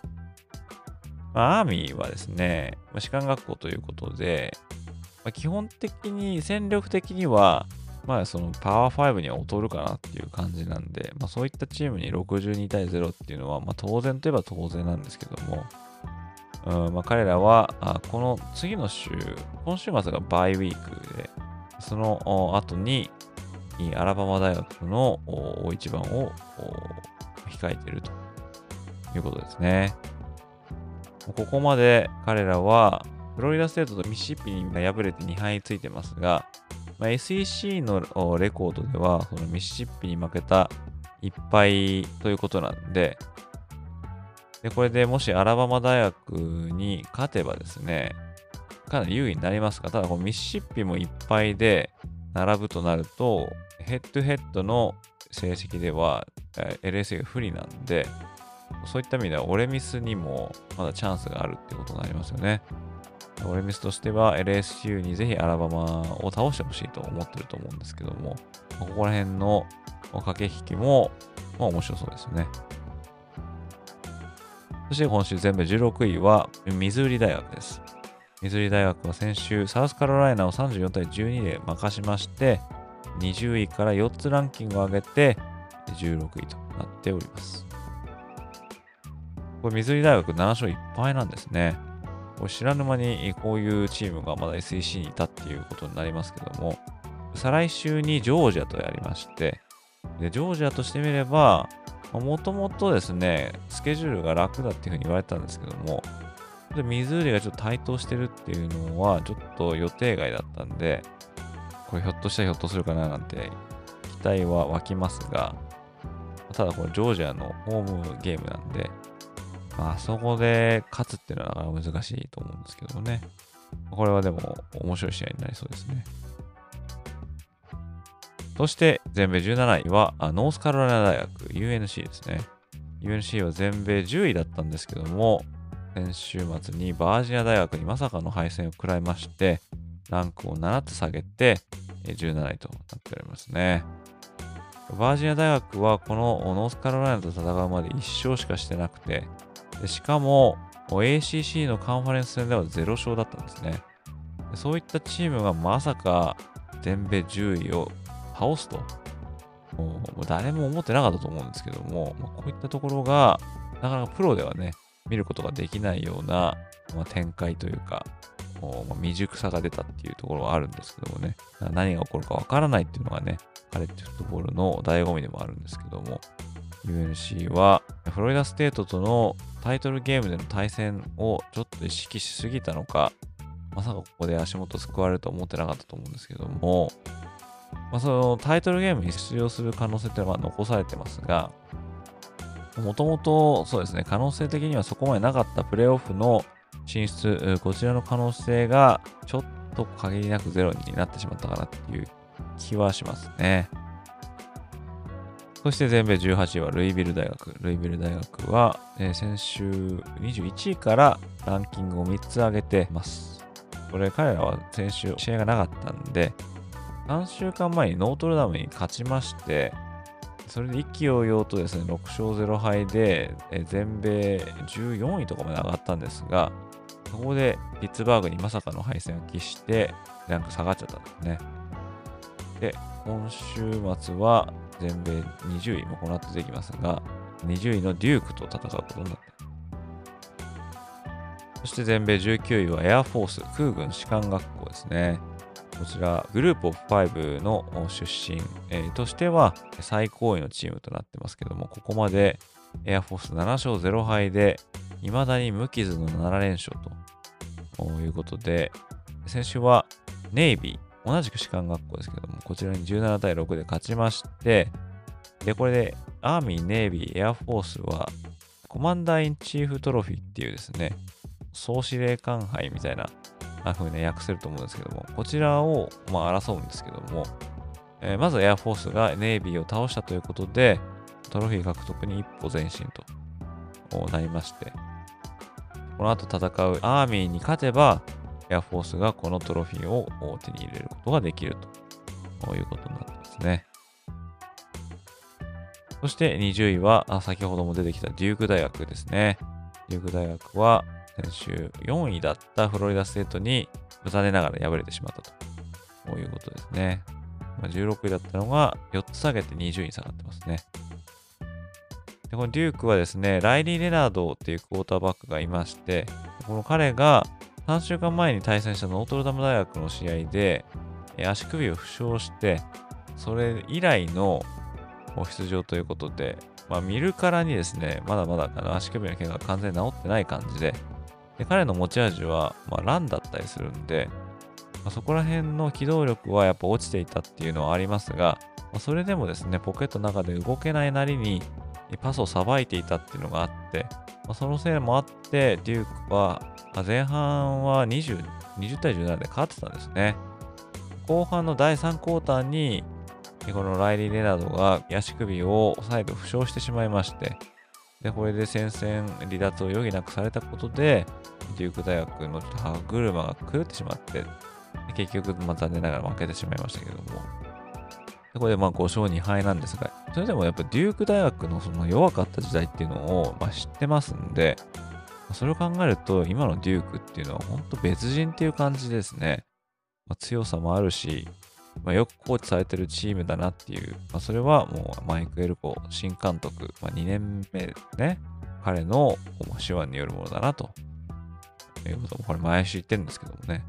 まあ、アーミーはですね、士官学校ということで、まあ、基本的に戦力的には、まあそのパワー5には劣るかなっていう感じなんで、まあそういったチームに62対0っていうのは、まあ当然といえば当然なんですけども、うんまあ、彼らはあこの次の週、今週末がバイウィークで、その後にアラバマ大学の大一番を控えているということですね。ここまで彼らはフロリダステートとミシシッピに敗れて2敗ついてますが、まあ、SEC のレコードではそのミシシッピに負けた1敗ということなんで、で、これでもしアラバマ大学に勝てばですね、かなり優位になりますが、ただこのミシシッピもいっぱいで並ぶとなると、ヘッドヘッドの成績では LSA が不利なんで、そういった意味ではオレミスにもまだチャンスがあるってことになりますよね。オレミスとしては LSU にぜひアラバマを倒してほしいと思ってると思うんですけども、ここら辺の駆け引きも、まあ、面白そうですよね。そして今週全部16位はミズーリ大学です。ミズーリ大学は先週サウスカロライナを34対12で任しまして、20位から4つランキングを上げて16位となっております。これ、ミズーリ大学7勝1敗なんですね。知らぬ間にこういうチームがまだ SEC にいたっていうことになりますけども、再来週にジョージアとやりまして、でジョージアとしてみれば、もともとですね、スケジュールが楽だっていうふうに言われたんですけども、でミズーリがちょっと台頭してるっていうのは、ちょっと予定外だったんで、これひょっとしたらひょっとするかななんて期待は湧きますが、ただこれジョージアのホームゲームなんで、まあそこで勝つっていうのはなかなか難しいと思うんですけどね。これはでも面白い試合になりそうですね。そして全米17位はノースカロライナ大学 UNC ですね。UNC は全米10位だったんですけども、先週末にバージニア大学にまさかの敗戦を食らいまして、ランクを7つ下げて17位となっておりますね。バージニア大学はこのノースカロライナと戦うまで1勝しかしてなくて、しかも ACC のカンファレンス戦では0勝だったんですね。そういったチームがまさか全米10位を倒すと、もう誰も思ってなかったと思うんですけども、こういったところが、なかなかプロではね、見ることができないような、展開というか、未熟さが出たっていうところはあるんですけどもね、何が起こるかわからないっていうのがね、カレッジフットボールの醍醐味でもあるんですけども、UNC はフロリダステートとのタイトルゲームでの対戦をちょっと意識しすぎたのか、まさかここで足元救われると思ってなかったと思うんですけども、まあ、そのタイトルゲームに出場する可能性っていうのは残されてますが、もともとそうですね、可能性的にはそこまでなかったプレーオフの進出、こちらの可能性がちょっと限りなくゼロになってしまったかなっていう気はしますね。そして全米18位はルイビル大学。ルイビル大学は、えー、先週21位からランキングを3つ上げてます。これ彼らは先週試合がなかったんで、3週間前にノートルダムに勝ちまして、それで一気揚々とですね、6勝0敗で、え全米14位とかまで上がったんですが、そこでピッツバーグにまさかの敗戦を喫して、ランク下がっちゃったんですね。で、今週末は全米20位もこの後出てきますが、20位のデュークと戦うことになってそして全米19位はエアフォース空軍士官学校ですね。こちら、グループオフ5の出身、えー、としては最高位のチームとなってますけども、ここまでエアフォース7勝0敗で、未だに無傷の7連勝ということで、先週はネイビー、同じく士官学校ですけども、こちらに17対6で勝ちまして、で、これでアーミー、ネイビー、エアフォースはコマンダーインチーフトロフィーっていうですね、総司令官杯みたいな風に訳せると思うんですけども、こちらを、まあ、争うんですけども、えー、まずエアフォースがネイビーを倒したということで、トロフィー獲得に一歩前進となりまして、この後戦うアーミーに勝てば、エアフォースがこのトロフィーを手に入れることができるということになってますね。そして20位は、先ほども出てきたデューク大学ですね。デューク大学は、先週4位だったフロリダステートに残念ながら敗れてしまったということですね。16位だったのが4つ下げて20位に下がってますね。でこのデュークはですね、ライリー・レナードっていうクォーターバックがいまして、この彼が3週間前に対戦したノートルダム大学の試合で足首を負傷して、それ以来の出場ということで、まあ、見るからにですね、まだまだあの足首の怪我が完全に治ってない感じで、で彼の持ち味は、まあ、ランだったりするんで、まあ、そこら辺の機動力はやっぱ落ちていたっていうのはありますが、まあ、それでもですね、ポケットの中で動けないなりにパスをさばいていたっていうのがあって、まあ、そのせいもあって、デュークは前半は 20, 20対17で勝ってたんですね。後半の第3クォーターに、このライリー・レナードが足首を再度負傷してしまいまして、で、これで戦線離脱を余儀なくされたことで、デューク大学の歯車が狂ってしまって、結局、ま、残念ながら負けてしまいましたけども。でこれでまあ5勝2敗なんですが、それでもやっぱデューク大学のその弱かった時代っていうのをまあ知ってますんで、それを考えると、今のデュークっていうのは本当別人っていう感じですね。まあ、強さもあるし、まあ、よくコーチされてるチームだなっていう、まあ、それはもうマイク・エルコ新監督、まあ、2年目ね、彼の手腕によるものだなと。いうことも、これ毎週言ってるんですけどもね、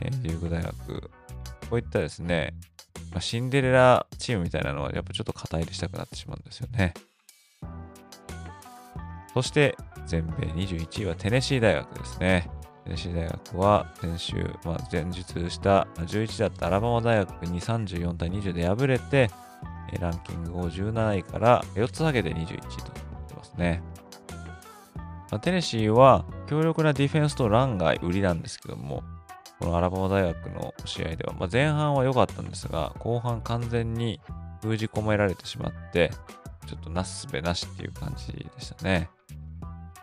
えー、デューク大学、こういったですね、まあ、シンデレラチームみたいなのはやっぱちょっと肩入れしたくなってしまうんですよね。そして全米21位はテネシー大学ですね。テネシー大学は先週、まあ、前日した11だったアラバマ大学に34対20で敗れて、ランキングを17位から4つ下げて21位となってますね。まあ、テネシーは強力なディフェンスとランが売りなんですけども、このアラバマ大学の試合では、まあ、前半は良かったんですが、後半完全に封じ込められてしまって、ちょっとなすすべなしっていう感じでしたね。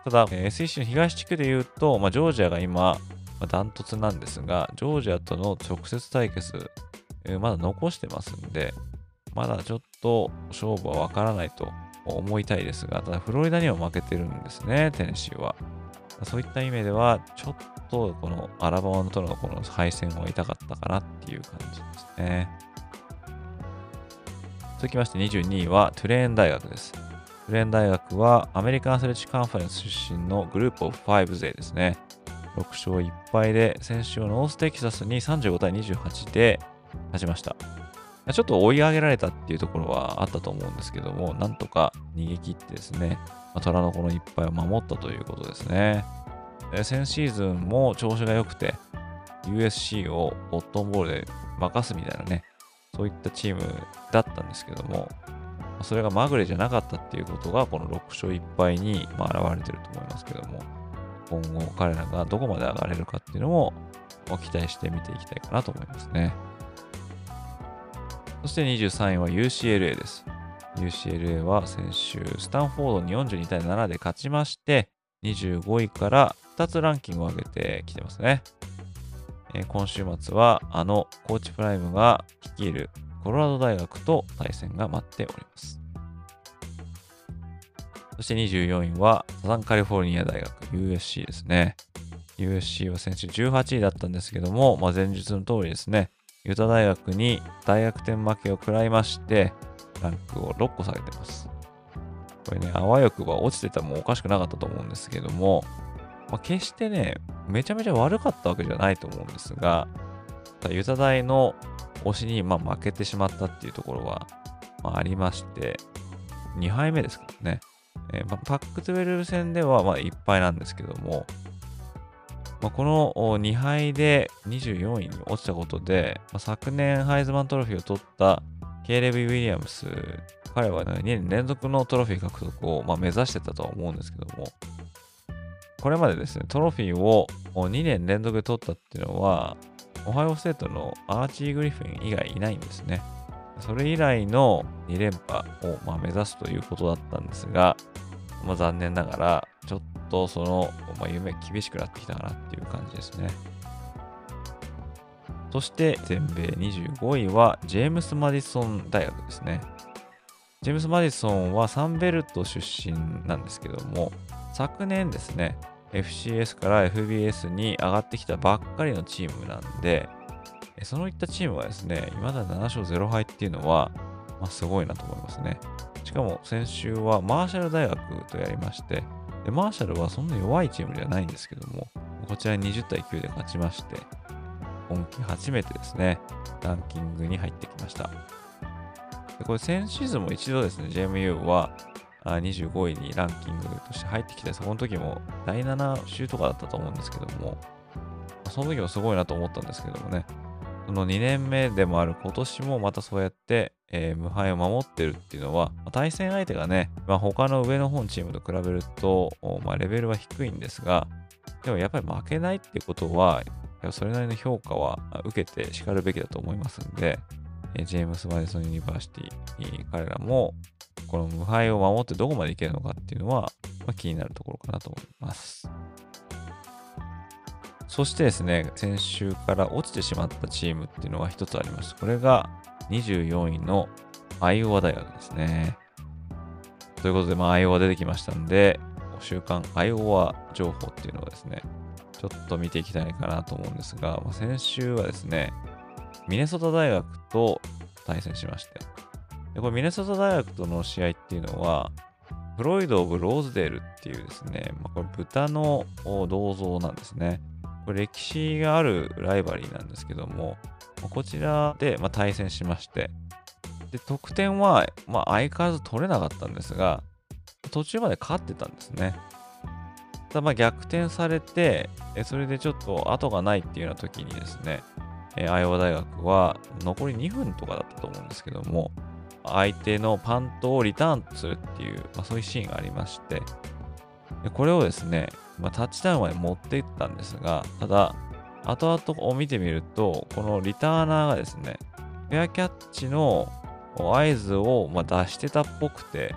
ただ、SEC の東地区で言うと、まあ、ジョージアが今、まあ、ダントツなんですが、ジョージアとの直接対決、えー、まだ残してますんで、まだちょっと勝負はわからないと思いたいですが、ただフロリダには負けてるんですね、テネシーは。そういった意味では、ちょっとこのアラバマとのこの敗戦は痛かったかなっていう感じですね。続きまして22位はトゥレーン大学です。トゥレーン大学はアメリカンアスレチックカンファレンス出身のグループオブ5勢ですね。6勝1敗で先週ノーステキサスに35対28で勝ちました。ちょっと追い上げられたっていうところはあったと思うんですけども、なんとか逃げ切ってですね、虎の子の一敗を守ったということですね。先シーズンも調子が良くて、USC をコットンボウルで負かすみたいなね、そういったチームだったんですけども、それがまぐれじゃなかったっていうことが、この6勝1敗にま現れてると思いますけども、今後彼らがどこまで上がれるかっていうのも期待して見ていきたいかなと思いますね。そして23位は UCLA です。UCLA は先週、スタンフォードに42対7で勝ちまして、25位から2つランキングを上げてきてますね。え、今週末は、あのコーチプライムが率いるコロラド大学と対戦が待っております。そして24位は、サザンカリフォルニア大学 USC ですね。USC は先週18位だったんですけども、まあ、前日の通りですね、ユタ大学に大逆転負けを食らいまして、ランクを6個下げてます。これね、あわよくば落ちてたもおかしくなかったと思うんですけども、まあ、決してね、めちゃめちゃ悪かったわけじゃないと思うんですが、ユタ大の推しにま負けてしまったっていうところは、まあ、りまして、2敗目ですからね。えー、ま、パック12戦ではまあ1敗なんですけども、まあ、この2敗で24位に落ちたことで、まあ、昨年ハイズマントロフィーを取ったケイレビ・ウィリアムス、彼は、2年連続のトロフィー獲得を、ま、目指してたとは思うんですけども、これまでですね、トロフィーを2年連続で取ったっていうのは、オハイオステートのアーチー・グリフィン以外いないんですね。それ以来の2連覇を、ま、目指すということだったんですが、まあ、残念ながら、ちょっとその、まあ、夢厳しくなってきたかなっていう感じですね。そして全米25位はジェームス・マディソン大学ですね。ジェームス・マディソンはサンベルト出身なんですけども、昨年ですね、FCS から FBS に上がってきたばっかりのチームなんで、そのいったチームがですね、未だ7勝0敗っていうのは、まあ、すごいなと思いますね。しかも先週はマーシャル大学とやりまして、でマーシャルはそんな弱いチームではないんですけども、こちら20対9で勝ちまして、今季初めてですね、ランキングに入ってきました。でこれ先シーズンも一度ですね、JMU は25位にランキングとして入ってきて、そこの時も第7週とかだったと思うんですけども、その時もすごいなと思ったんですけどもね、その2年目でもある今年もまたそうやって、えー、無敗を守ってるっていうのは、対戦相手がね、まあ、他の上の方のチームと比べると、まあ、レベルは低いんですが、でもやっぱり負けないってことは、それなりの評価は受けてしかるべきだと思いますんで、ジェームス・マディソン・ユニバーシティ、彼らもこの無敗を守ってどこまでいけるのかっていうのは、まあ、気になるところかなと思います。そしてですね、先週から落ちてしまったチームっていうのが一つあります。これが24位のアイオワ大学ですね。ということで、まあ、アイオワ出てきましたんで、週間アイオワ情報っていうのをですね、ちょっと見ていきたいかなと思うんですが、まあ、先週はですね、ミネソタ大学と対戦しまして、でこれミネソタ大学との試合っていうのは、フロイド・オブ・ローズデールっていうですね、まあ、これ豚の銅像なんですね。これ歴史があるライバリーなんですけども、こちらでま対戦しまして、で得点はま相変わらず取れなかったんですが、途中まで勝ってたんですね。ただま逆転されて、それでちょっと後がないっていうような時にですね、アイオワ大学は残り2分とかだったと思うんですけども、相手のパントをリターンするっていう、まあ、そういうシーンがありまして、これをですね、まあ、タッチダウンまで持っていったんですが、ただ、後々を見てみると、このリターナーがですね、フェアキャッチの合図をま出してたっぽくて、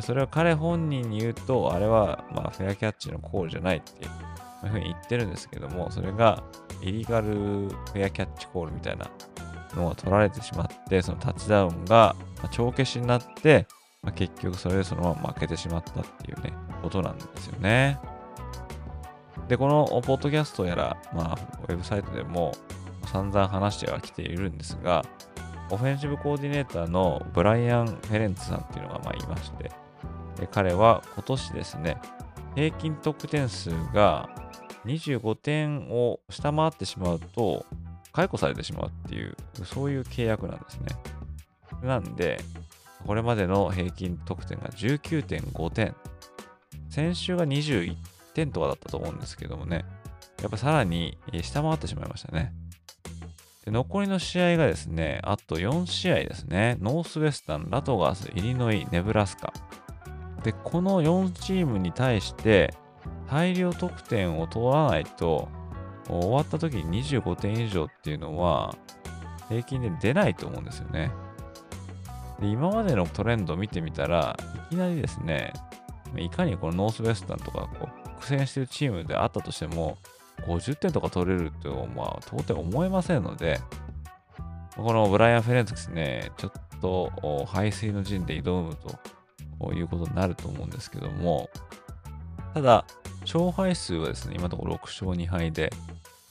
それは彼本人に言うと、あれはまフェアキャッチのコールじゃないっていうふうに言ってるんですけども、それがイリガルフェアキャッチコールみたいなのが取られてしまって、そのタッチダウンがま帳消しになって、まあ、結局それでそのまま負けてしまったっていうね、ことなんですよね。で、このポッドキャストやら、まあ、ウェブサイトでも散々話してはきているんですが、オフェンシブコーディネーターのブライアン・フェレンツさんっていうのがまあいまして、で彼は今年ですね、平均得点数が25点を下回ってしまうと、解雇されてしまうっていう、そういう契約なんですね。なんで、これまでの平均得点が19.5点。先週が21点とかだったと思うんですけどもね、やっぱさらに下回ってしまいましたね。で残りの試合がですね、あと4試合ですね。ノースウェスタン、ラトガース、イリノイ、ネブラスカ。で、この4チームに対して大量得点を取らないと、終わった時に25点以上っていうのは平均で出ないと思うんですよね。で今までのトレンドを見てみたら、いきなりですね、いかにこのノースウェスタンとかこう苦戦しているチームであったとしても、50点とか取れると、まあ、到底思えませんので、このブライアン・フェレンツですね、ちょっと排水の陣で挑むということになると思うんですけども、ただ、勝敗数はですね、今のところ6勝2敗で、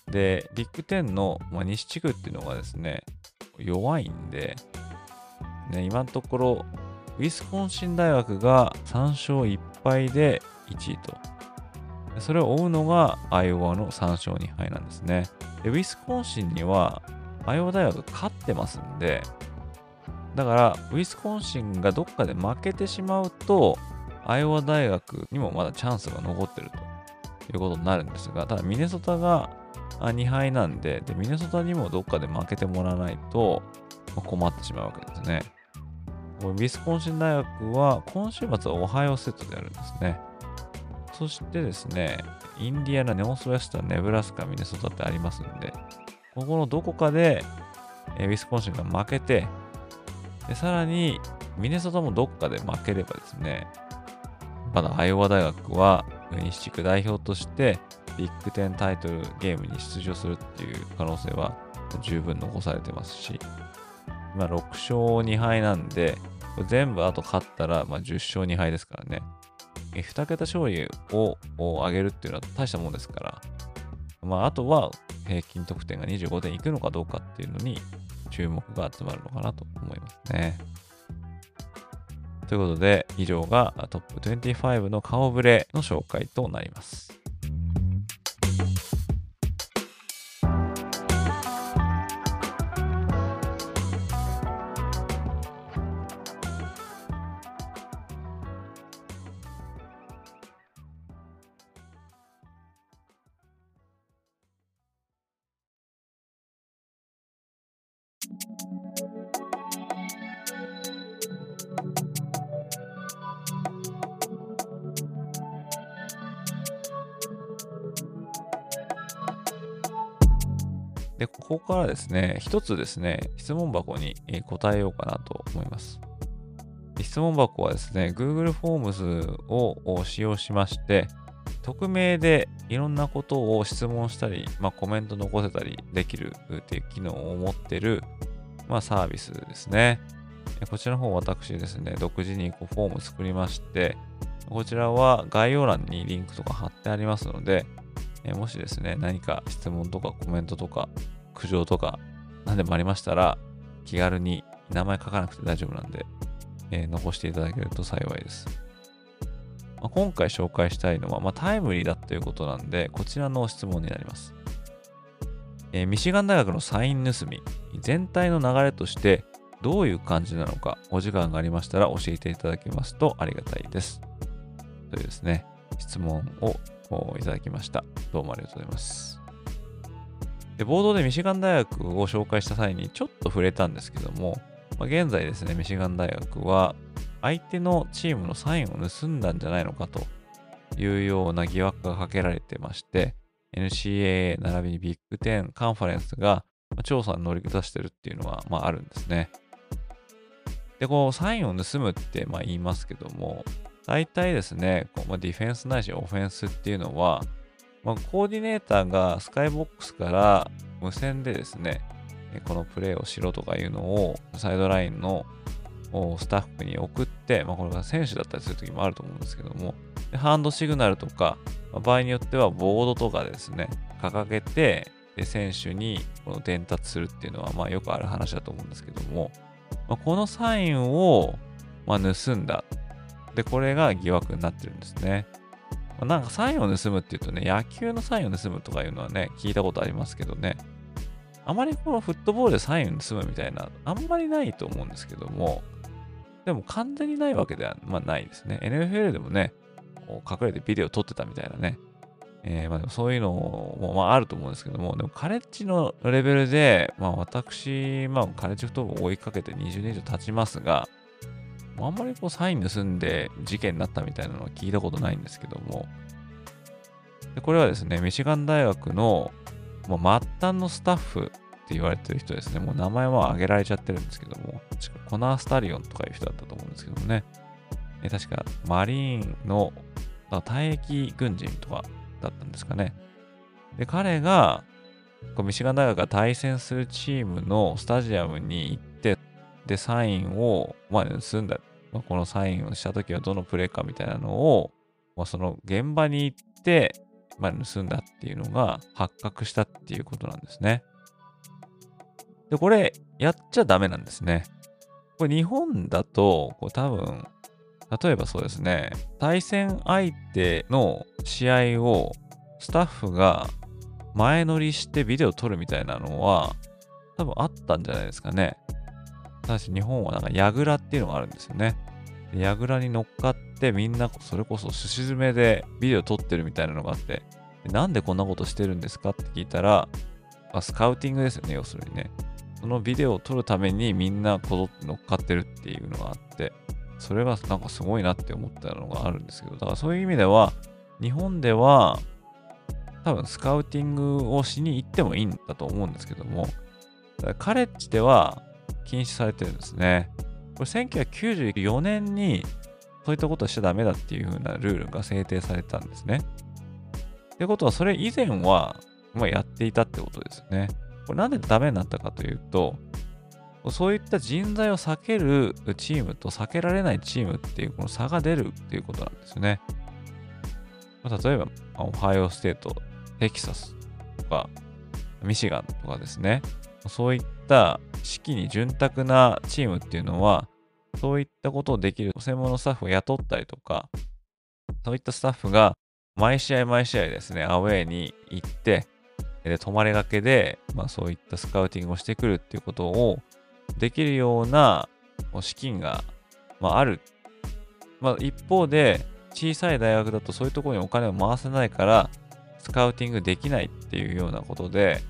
で、ビッグ10の、まあ、西地区っていうのがですね、弱いんで、ね、今のところ、ウィスコンシン大学が3勝1敗で1位と。それを追うのがアイオワの3勝2敗なんですね。でウィスコンシンにはアイオワ大学勝ってますんで、だからウィスコンシンがどっかで負けてしまうと、アイオワ大学にもまだチャンスが残ってるということになるんですが、ただミネソタが2敗なんでで、ミネソタにもどっかで負けてもらわないと困ってしまうわけですね。ウィスコンシン大学は今週末はオハイオセットでやるんですね。そしてですね、インディアナ、ネオスウェスタン、ネブラスカ、ミネソタってありますんで、ここのどこかで、えウィスコンシンが負けてで、さらにミネソタもどっかで負ければですね、まだアイオワ大学は西地区代表としてビッグ10タイトルゲームに出場するっていう可能性は十分残されてますし、まあ、6勝2敗なんで、全部あと勝ったら、まあ、10勝2敗ですからね。2桁勝利を上げるっていうのは大したもんですから、まあ、あとは平均得点が25点いくのかどうかっていうのに注目が集まるのかなと思いますね。ということで、以上がトップ25の顔ぶれの紹介となります。ここからですね、一つですね、質問箱に答えようかなと思います。質問箱はですね、Google Forms を使用しまして、匿名でいろんなことを質問したり、まあ、コメント残せたりできるっていう機能を持ってる、まあ、サービスですね。こちらの方私ですね、独自にこうフォーム作りまして、こちらは概要欄にリンクとか貼ってありますので、もしですね、何か質問とかコメントとか苦情とか何でもありましたら、気軽に名前書かなくて大丈夫なんで、えー、残していただけると幸いです。まあ、今回紹介したいのは、まあ、タイムリーだということなんで、こちらの質問になります。えー、ミシガン大学のサイン盗み、全体の流れとしてどういう感じなのか、お時間がありましたら教えていただけますとありがたいです。というですね、質問をいただきました。どうもありがとうございます。で、ボードでミシガン大学を紹介した際にちょっと触れたんですけども、まあ、現在ですね、ミシガン大学は相手のチームのサインを盗んだんじゃないのかというような疑惑がかけられてまして、NCAA 並びにビッグ10カンファレンスが調査に乗り出してるっていうのは、まあ、あるんですね。で、こう、サインを盗むってまあ言いますけども、大体ですね、こうまあ、ディフェンスないしオフェンスっていうのは、まあ、コーディネーターがスカイボックスから無線でですね、このプレーをしろとかいうのをサイドラインのスタッフに送って、まあ、これが選手だったりする時もあると思うんですけども、ハンドシグナルとか、場合によってはボードとかですね、掲げて、選手にこの伝達するっていうのは、まあ、よくある話だと思うんですけども、まあ、このサインを、まあ、盗んだ。で、これが疑惑になってるんですね。まあ、なんかサインを盗むっていうとね、野球のサインを盗むとかいうのはね、聞いたことありますけどね、あまりこのフットボールでサインを盗むみたいな、あんまりないと思うんですけども、でも完全にないわけでは、まあ、ないですね。NFL でもね、隠れてビデオ撮ってたみたいなね、えー、まあ、そういうのも、まあ、あると思うんですけども、でもカレッジのレベルで、まあ、私、まあ、カレッジフットボールを追いかけて20年以上経ちますが、あんまりこうサイン盗んで事件になったみたいなのは聞いたことないんですけども、でこれはですね、ミシガン大学の、まあ、末端のスタッフって言われてる人ですね、もう名前は挙げられちゃってるんですけども、確かコナー・スタリオンとかいう人だったと思うんですけどもね、え確かマリーンの退役軍人とかだったんですかね。で、彼が、こうミシガン大学が対戦するチームのスタジアムに行って、で、サインを、まあ、盗んだ。ま、このサインをしたときはどのプレーかみたいなのを、まあ、その現場に行って、まあ、盗んだっていうのが発覚したっていうことなんですね。で、これ、やっちゃダメなんですね。これ日本だと、こう多分、例えばそうですね、対戦相手の試合をスタッフが前乗りしてビデオ撮るみたいなのは多分あったんじゃないですかね。ただし日本はなんかヤグラっていうのがあるんですよね。ヤグラに乗っかってみんなそれこそすし詰めでビデオ撮ってるみたいなのがあって、なんでこんなことしてるんですかって聞いたら、あ、スカウティングですよね、要するにね。そのビデオを撮るためにみんなこぞって乗っかってるっていうのがあって、それがなんかすごいなって思ったのがあるんですけど、だからそういう意味では、日本では多分スカウティングをしに行ってもいいんだと思うんですけども、カレッジでは禁止されてるんですね。これ1994年にそういったことはしちゃダメだっていう風なルールが制定されたんですね。ってことは、それ以前は、ま、やっていたってことですね。これなんでダメになったかというと、そういった人材を避けるチームと避けられないチームっていうこの差が出るっていうことなんですね。例えば、オハイオステート、テキサスとか、ミシガンとかですね。そういった資金に潤沢なチームっていうのは、そういったことをできる専門のスタッフを雇ったりとか、そういったスタッフが毎試合毎試合ですね、アウェーに行って、で泊まりがけで、まあ、そういったスカウティングをしてくるっていうことをできるような資金が、まあ、ある。まあ、一方で、小さい大学だとそういうところにお金を回せないから、スカウティングできないっていうようなことで、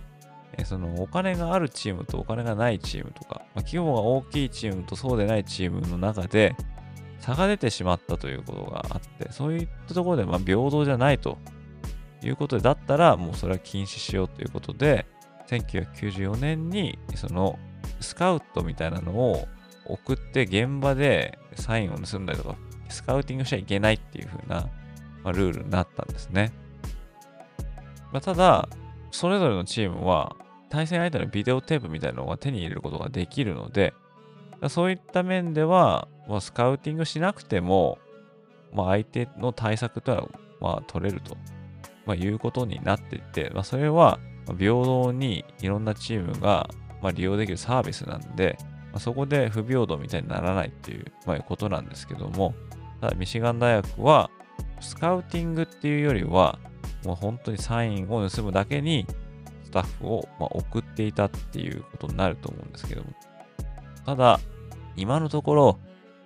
そのお金があるチームとお金がないチームとか、まあ、規模が大きいチームとそうでないチームの中で差が出てしまったということがあって、そういったところでま平等じゃないということで、だったらもうそれは禁止しようということで、1994年にそのスカウトみたいなのを送って現場でサインを盗んだりとか、スカウティングしちゃいけないっていう風な、ま、ルールになったんですね。まあ、ただ、それぞれのチームは対戦相手のビデオテープみたいなのが手に入れることができるので、そういった面では、まあ、スカウティングしなくても、まあ、相手の対策というのは、まあ、取れると、まあ、いうことになっていて、まあ、それは平等にいろんなチームが、まあ、利用できるサービスなんで、まあ、そこで不平等みたいにならないっていう、まあ、ことなんですけども、ただミシガン大学は、スカウティングっていうよりは、もう本当にサインを盗むだけに、タッフをま送っていたっていうことになると思うんですけども。ただ、今のところ、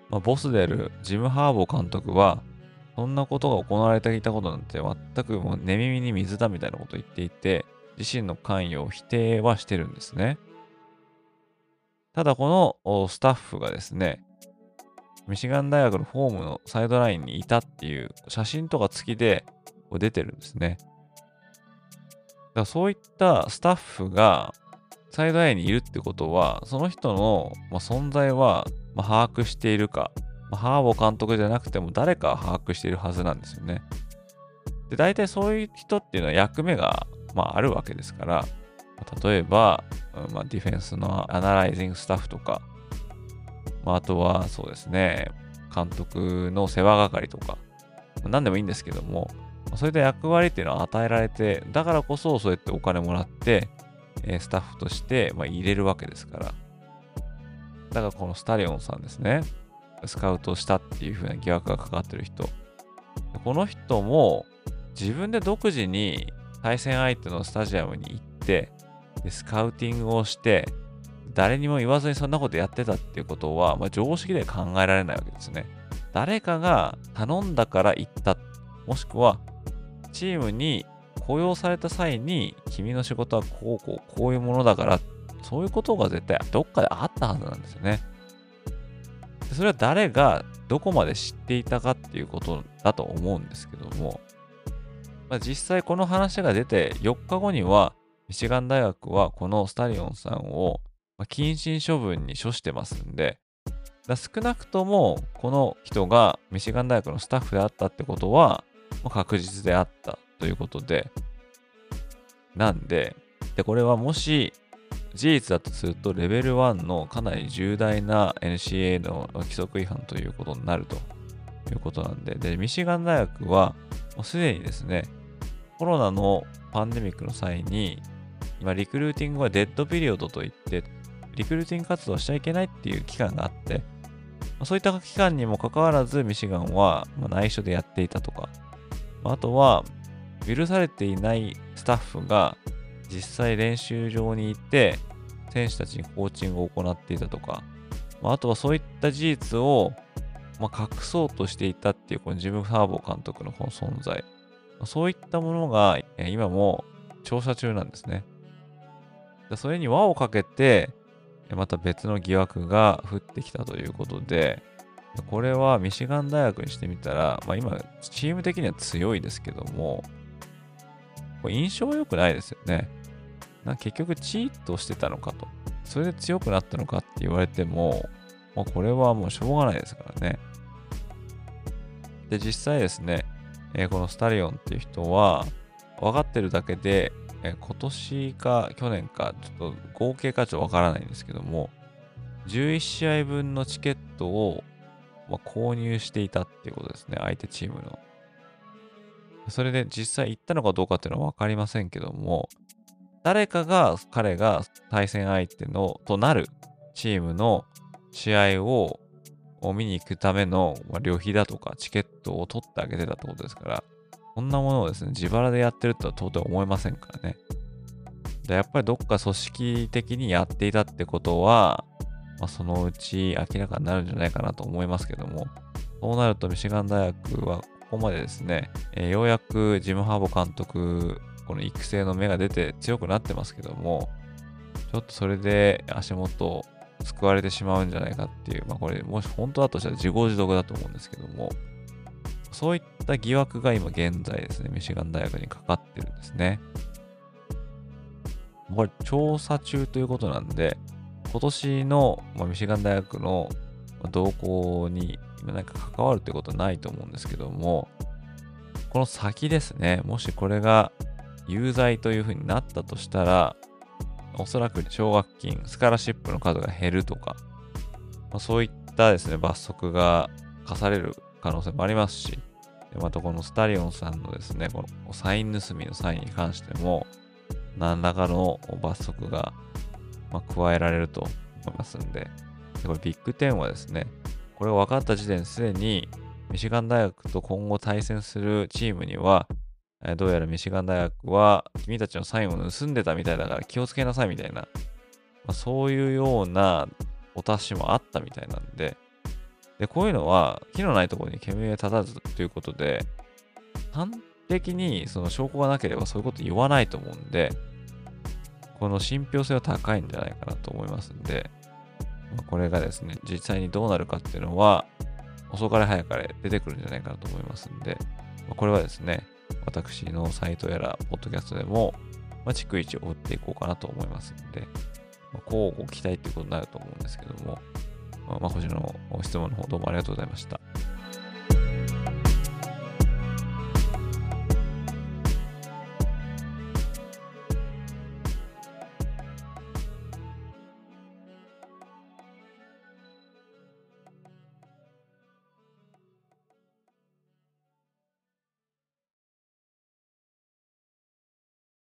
ま、ボスであるジム・ハーボー監督は、そんなことが行われていたことなんて全くもう寝耳に水だみたいなことを言っていて、自身の関与を否定はしてるんですね。ただこのスタッフがですね、ミシガン大学のホームのサイドラインにいたっていう写真とか付きで出てるんですね。だそういったスタッフがサイドライにいるってことは、その人の、ま存在は、ま把握しているか、まハーボ監督じゃなくても誰かは把握しているはずなんですよね。で、大体そういう人っていうのは役目が、まあ、あるわけですから、例えば、うんまあ、ディフェンスのアナライジングスタッフとか、まあ、あとはそうですね、監督の世話係とか、何でもいいんですけども、そういった役割っていうのは与えられて、だからこそそうやってお金もらって、えスタッフとして、ま入れるわけですから。だからこのスタリオンさんですね、スカウトしたっていう風な疑惑がかかってる人。この人も自分で独自に対戦相手のスタジアムに行って、でスカウティングをして、誰にも言わずにそんなことやってたっていうことは、まあ、常識で考えられないわけですね。誰かが頼んだから行った。もしくは、チームに雇用された際に、君の仕事はこうこう、こういうものだから、そういうことが絶対どっかであったはずなんですよね。でそれは誰がどこまで知っていたかっていうことだと思うんですけども、まあ、実際この話が出て4日後には、ミシガン大学はこのスタリオンさんを謹慎処分に処してますんで、少なくともこの人がミシガン大学のスタッフであったってことは確実であったということで、なんで、で、これはもし事実だとすると、レベル1のかなり重大な NCA の規則違反ということになるということなんで、で、ミシガン大学はもうすでにですね、コロナのパンデミックの際に、今、リクルーティングはデッドピリオドといって、リクルーティング活動しちゃいけないっていう期間があって、そういった期間にもかかわらず、ミシガンは内緒でやっていたとか、あとは、許されていないスタッフが実際練習場に行って選手たちにコーチングを行っていたとか、あとはそういった事実を、まあ、隠そうとしていたっていうこのジム・ハーボー監督のこの存在、そういったものが今も調査中なんですね。それに輪をかけて、また別の疑惑が降ってきたということで、これはミシガン大学にしてみたら、まあ、今、チーム的には強いですけども、印象良くないですよね。な結局チートしてたのかと。それで強くなったのかって言われても、まあ、これはもうしょうがないですからね。で、実際ですね、えー、このスタリオンっていう人は、分かってるだけで、えー、今年か去年か、ちょっと合計かちょっとわからないんですけども、11試合分のチケットを、まあ、購入していたっていうことですね、相手チームの。それで実際行ったのかどうかっていうのは分かりませんけども、誰かが彼が対戦相手のとなるチームの試合を見に行くための旅費だとかチケットを取ってあげてたってことですから、こんなものをですね、自腹でやってるとは到底思えませんからね。でやっぱりどっか組織的にやっていたってことは、まあ、そのうち明らかになるんじゃないかなと思いますけども、そうなるとミシガン大学はここまでですね、えー、ようやくジム・ハーボ監督、この育成の芽が出て強くなってますけども、ちょっとそれで足元を救われてしまうんじゃないかっていう、まあこれ、もし本当だとしたら自業自得だと思うんですけども、そういった疑惑が今現在ですね、ミシガン大学にかかってるんですね。これ調査中ということなんで、今年の、まあ、ミシガン大学の動向に何か関わるということはないと思うんですけども、この先ですね、もしこれが有罪というふうになったとしたら、おそらく奨学金、スカラシップの数が減るとか、まあ、そういったですね、罰則が課される可能性もありますし、またこのスタリオンさんのですね、このサイン盗みのサインに関しても、何らかの罰則が、まあ、加えられると思いますんで、でこれビッグ10はですね、これが分かった時点すでに、ミシガン大学と今後対戦するチームには、えどうやらミシガン大学は君たちのサインを盗んでたみたいだから気をつけなさいみたいな、まあ、そういうようなお達しもあったみたいなんで、で、こういうのは木のないところに煙が立たずということで、端的にその証拠がなければそういうこと言わないと思うんで、この信憑性は高いんじゃないかなと思いますんで、これがですね、実際にどうなるかっていうのは、遅かれ早かれ出てくるんじゃないかなと思いますんで、これはですね、私のサイトやら、ポッドキャストでも、まあ、逐一追っていこうかなと思いますんで、まあ、こうご期待っていうことになると思うんですけども、まあ、まあ、こちらの質問の方どうもありがとうございました。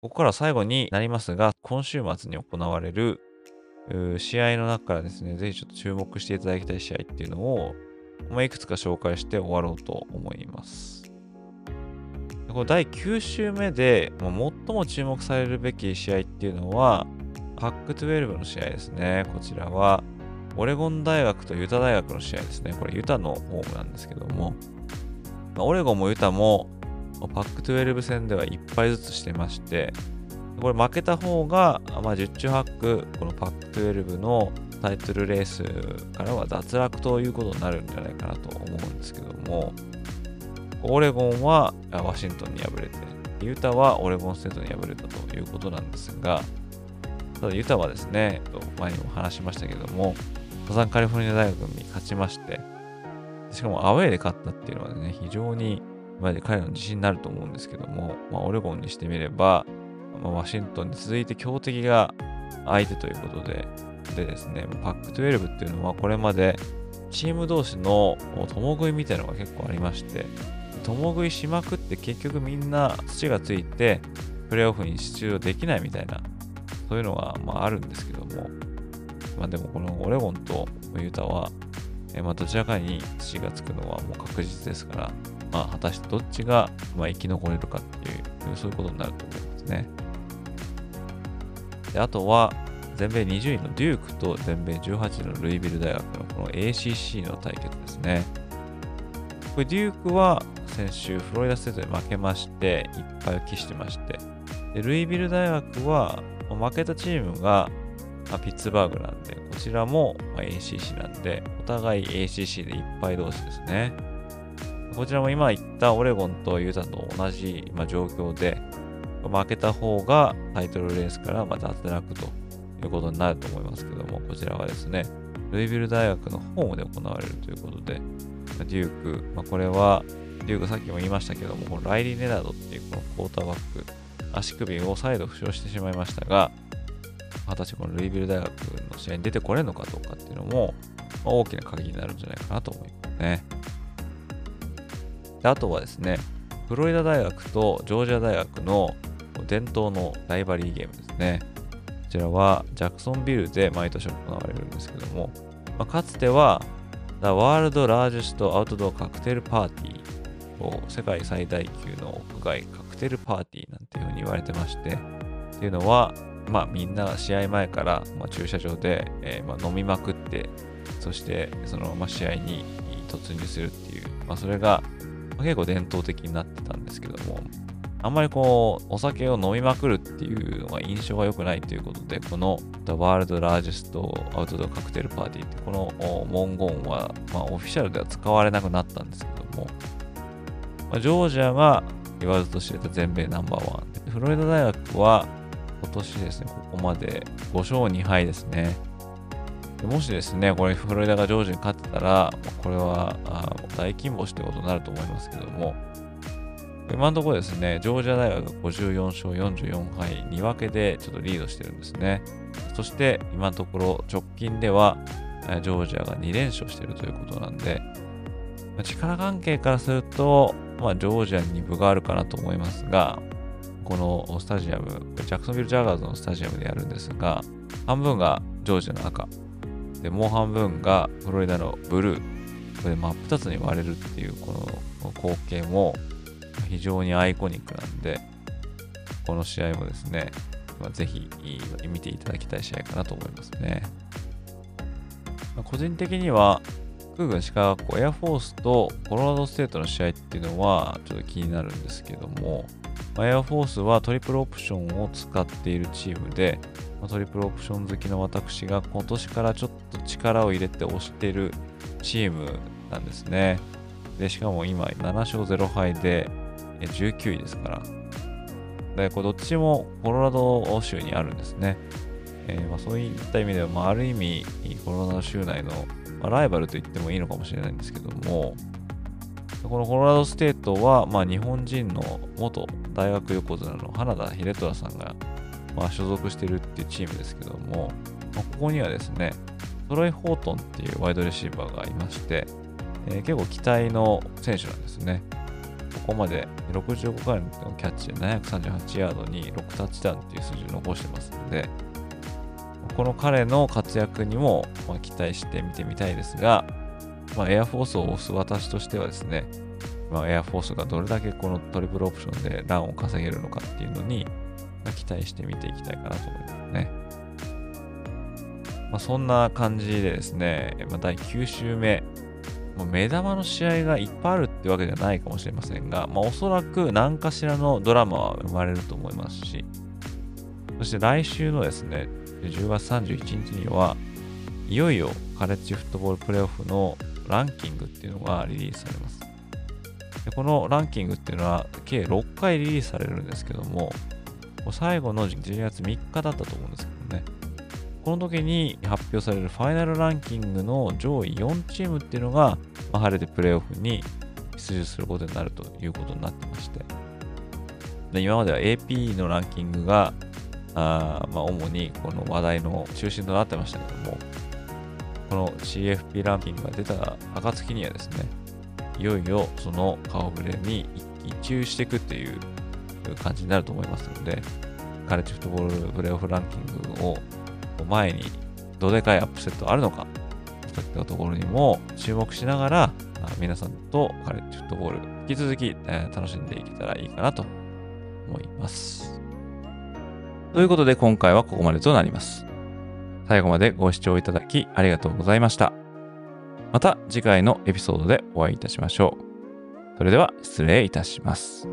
ここから最後になりますが、今週末に行われる試合の中からですね、ぜひちょっと注目していただきたい試合っていうのを、まあ、いくつか紹介して終わろうと思います。この第9週目で、まあ、最も注目されるべき試合っていうのは、パック12の試合ですね。こちらは、オレゴン大学とユタ大学の試合ですね。これユタのホームなんですけども、まあ、オレゴンもユタもパック12戦では1敗ずつしてまして、これ負けた方が、まあ、十中八九、このパック12のタイトルレースからは脱落ということになるんじゃないかなと思うんですけども、オレゴンはワシントンに敗れて、ユタはオレゴンステートに敗れたということなんですが、ただユタはですね、前にも話しましたけども、サザンカリフォルニア大学に勝ちまして、しかもアウェーで勝ったっていうのはね、非常にまで彼の自信になると思うんですけども、まあ、オレゴンにしてみれば、まあ、ワシントンに続いて強敵が相手ということで、でですね、パック12っていうのはこれまでチーム同士の共食いみたいなのが結構ありまして、共食いしまくって結局みんな土がついてプレーオフに出場できないみたいな、そういうのがまああるんですけども、まあでもこのオレゴンとユタは、えまあどちらかに土がつくのはもう確実ですから、まあ、果たしてどっちが、まあ、生き残れるかっていう、そういうことになると思いますね。であとは、全米20位のデュークと全米18位のルイビル大学のこの ACC の対決ですね。これデュークは先週フロリダステートで負けまして、いっぱいを期してまして、でルイビル大学は負けたチームがあピッツバーグなんで、こちらも ACC なんで、お互い ACC でいっぱい同士ですね。こちらも今言ったオレゴンとユータと同じ、ま状況で、負けた方がタイトルレースからま脱落ということになると思いますけども、こちらはですね、ルイビル大学のホームで行われるということで、デューク、まあ、これは、デュークさっきも言いましたけども、このライリー・ネナードっていうこのクォーターバック、足首を再度負傷してしまいましたが、果たしてこのルイビル大学の試合に出てこれるのかどうかっていうのも、まあ、大きな鍵になるんじゃないかなと思いますね。であとはですね、フロリダ大学とジョージア大学の伝統のライバリーゲームですね。こちらはジャクソンビルで毎年行われるんですけども、まあ、かつては The World Largest Outdoor Cocktail Party を世界最大級の屋外カクテルパーティーなんていうふうに言われてまして、っていうのは、まあみんな試合前から、まあ、駐車場で、えー、まあ飲みまくって、そしてそのまま試合に突入するっていう、まあそれが結構伝統的になってたんですけども、あんまりこう、お酒を飲みまくるっていうのが印象が良くないということで、この The World Largest Outdoor Cocktail Party ってこの文言は、まあ、オフィシャルでは使われなくなったんですけども、まあ、ジョージアが言わずと知れた全米ナンバーワン、フロリダ大学は今年ですね、ここまで5勝2敗ですね。もしですね、これフロリダがジョージに勝ってたら、これは大金星ということになると思いますけども、今のところですね、ジョージア大学が54勝44敗2分けでちょっとリードしてるんですね。そして今のところ直近ではジョージアが2連勝してるということなんで、力関係からすると、まあ、ジョージアに分があるかなと思いますが、このスタジアム、ジャクソンビル・ジャガーズのスタジアムでやるんですが、半分がジョージアの赤、でもう半分がフロリダのブルーこれ真っ二つに割れるっていうこの光景も非常にアイコニックなんで、この試合もですね、まあ、ぜひ見ていただきたい試合かなと思いますね。ま、個人的には、空軍士官学校エアフォースとコロラドステートの試合っていうのはちょっと気になるんですけども、ま、エアフォースはトリプルオプションを使っているチームで、トリプルオプション好きの私が今年からちょっと力を入れて推しているチームなんですね。で、しかも今7勝0敗で19位ですから。で、これどっちもコロラド州にあるんですね。えー、まあ、そういった意味では、まあ、ある意味、コロラド州内の、まあ、ライバルと言ってもいいのかもしれないんですけども、このコロラドステートは、まあ、日本人の元大学横綱の花田秀虎さんが、まあ、所属してるっていうチームですけども、まあ、ここにはですね、トーリー・ホートンっていうワイドレシーバーがいまして、えー、結構期待の選手なんですね。ここまで65回のキャッチで738ヤードに6タッチダウンっていう数字を残してますので、この彼の活躍にも期待して見てみたいですが、まあ、エアフォースを押す私としてはですね、まあ、エアフォースがどれだけこのトリプルオプションでランを稼げるのかっていうのに、期待して見ていきたいかなと思いますね。まあ、そんな感じでですね、まあ、第9週目、もう目玉の試合がいっぱいあるってわけじゃないかもしれませんが、まあ、おそらく何かしらのドラマは生まれると思いますし、そして来週のですね、10月31日には、いよいよカレッジフットボールプレーオフのランキングっていうのがリリースされます。でこのランキングっていうのは計6回リリースされるんですけども、最後の12月3日だったと思うんですけどね。この時に発表されるファイナルランキングの上位4チームっていうのが、まあ、晴れてプレーオフに出場することになるということになってまして、で今までは AP のランキングが、あまあ、主にこの話題の中心となってましたけども、この CFP ランキングが出た暁にはですね、いよいよその顔ぶれに一喜一憂していくっていうという感じになると思いますので、カレッジフットボールプレーオフランキングを前にどでかいアップセットあるのかといったところにも注目しながら皆さんとカレッジフットボール引き続き、え楽しんでいけたらいいかなと思います。ということで今回はここまでとなります。最後までご視聴いただきありがとうございました。また次回のエピソードでお会いいたしましょう。それでは失礼いたします。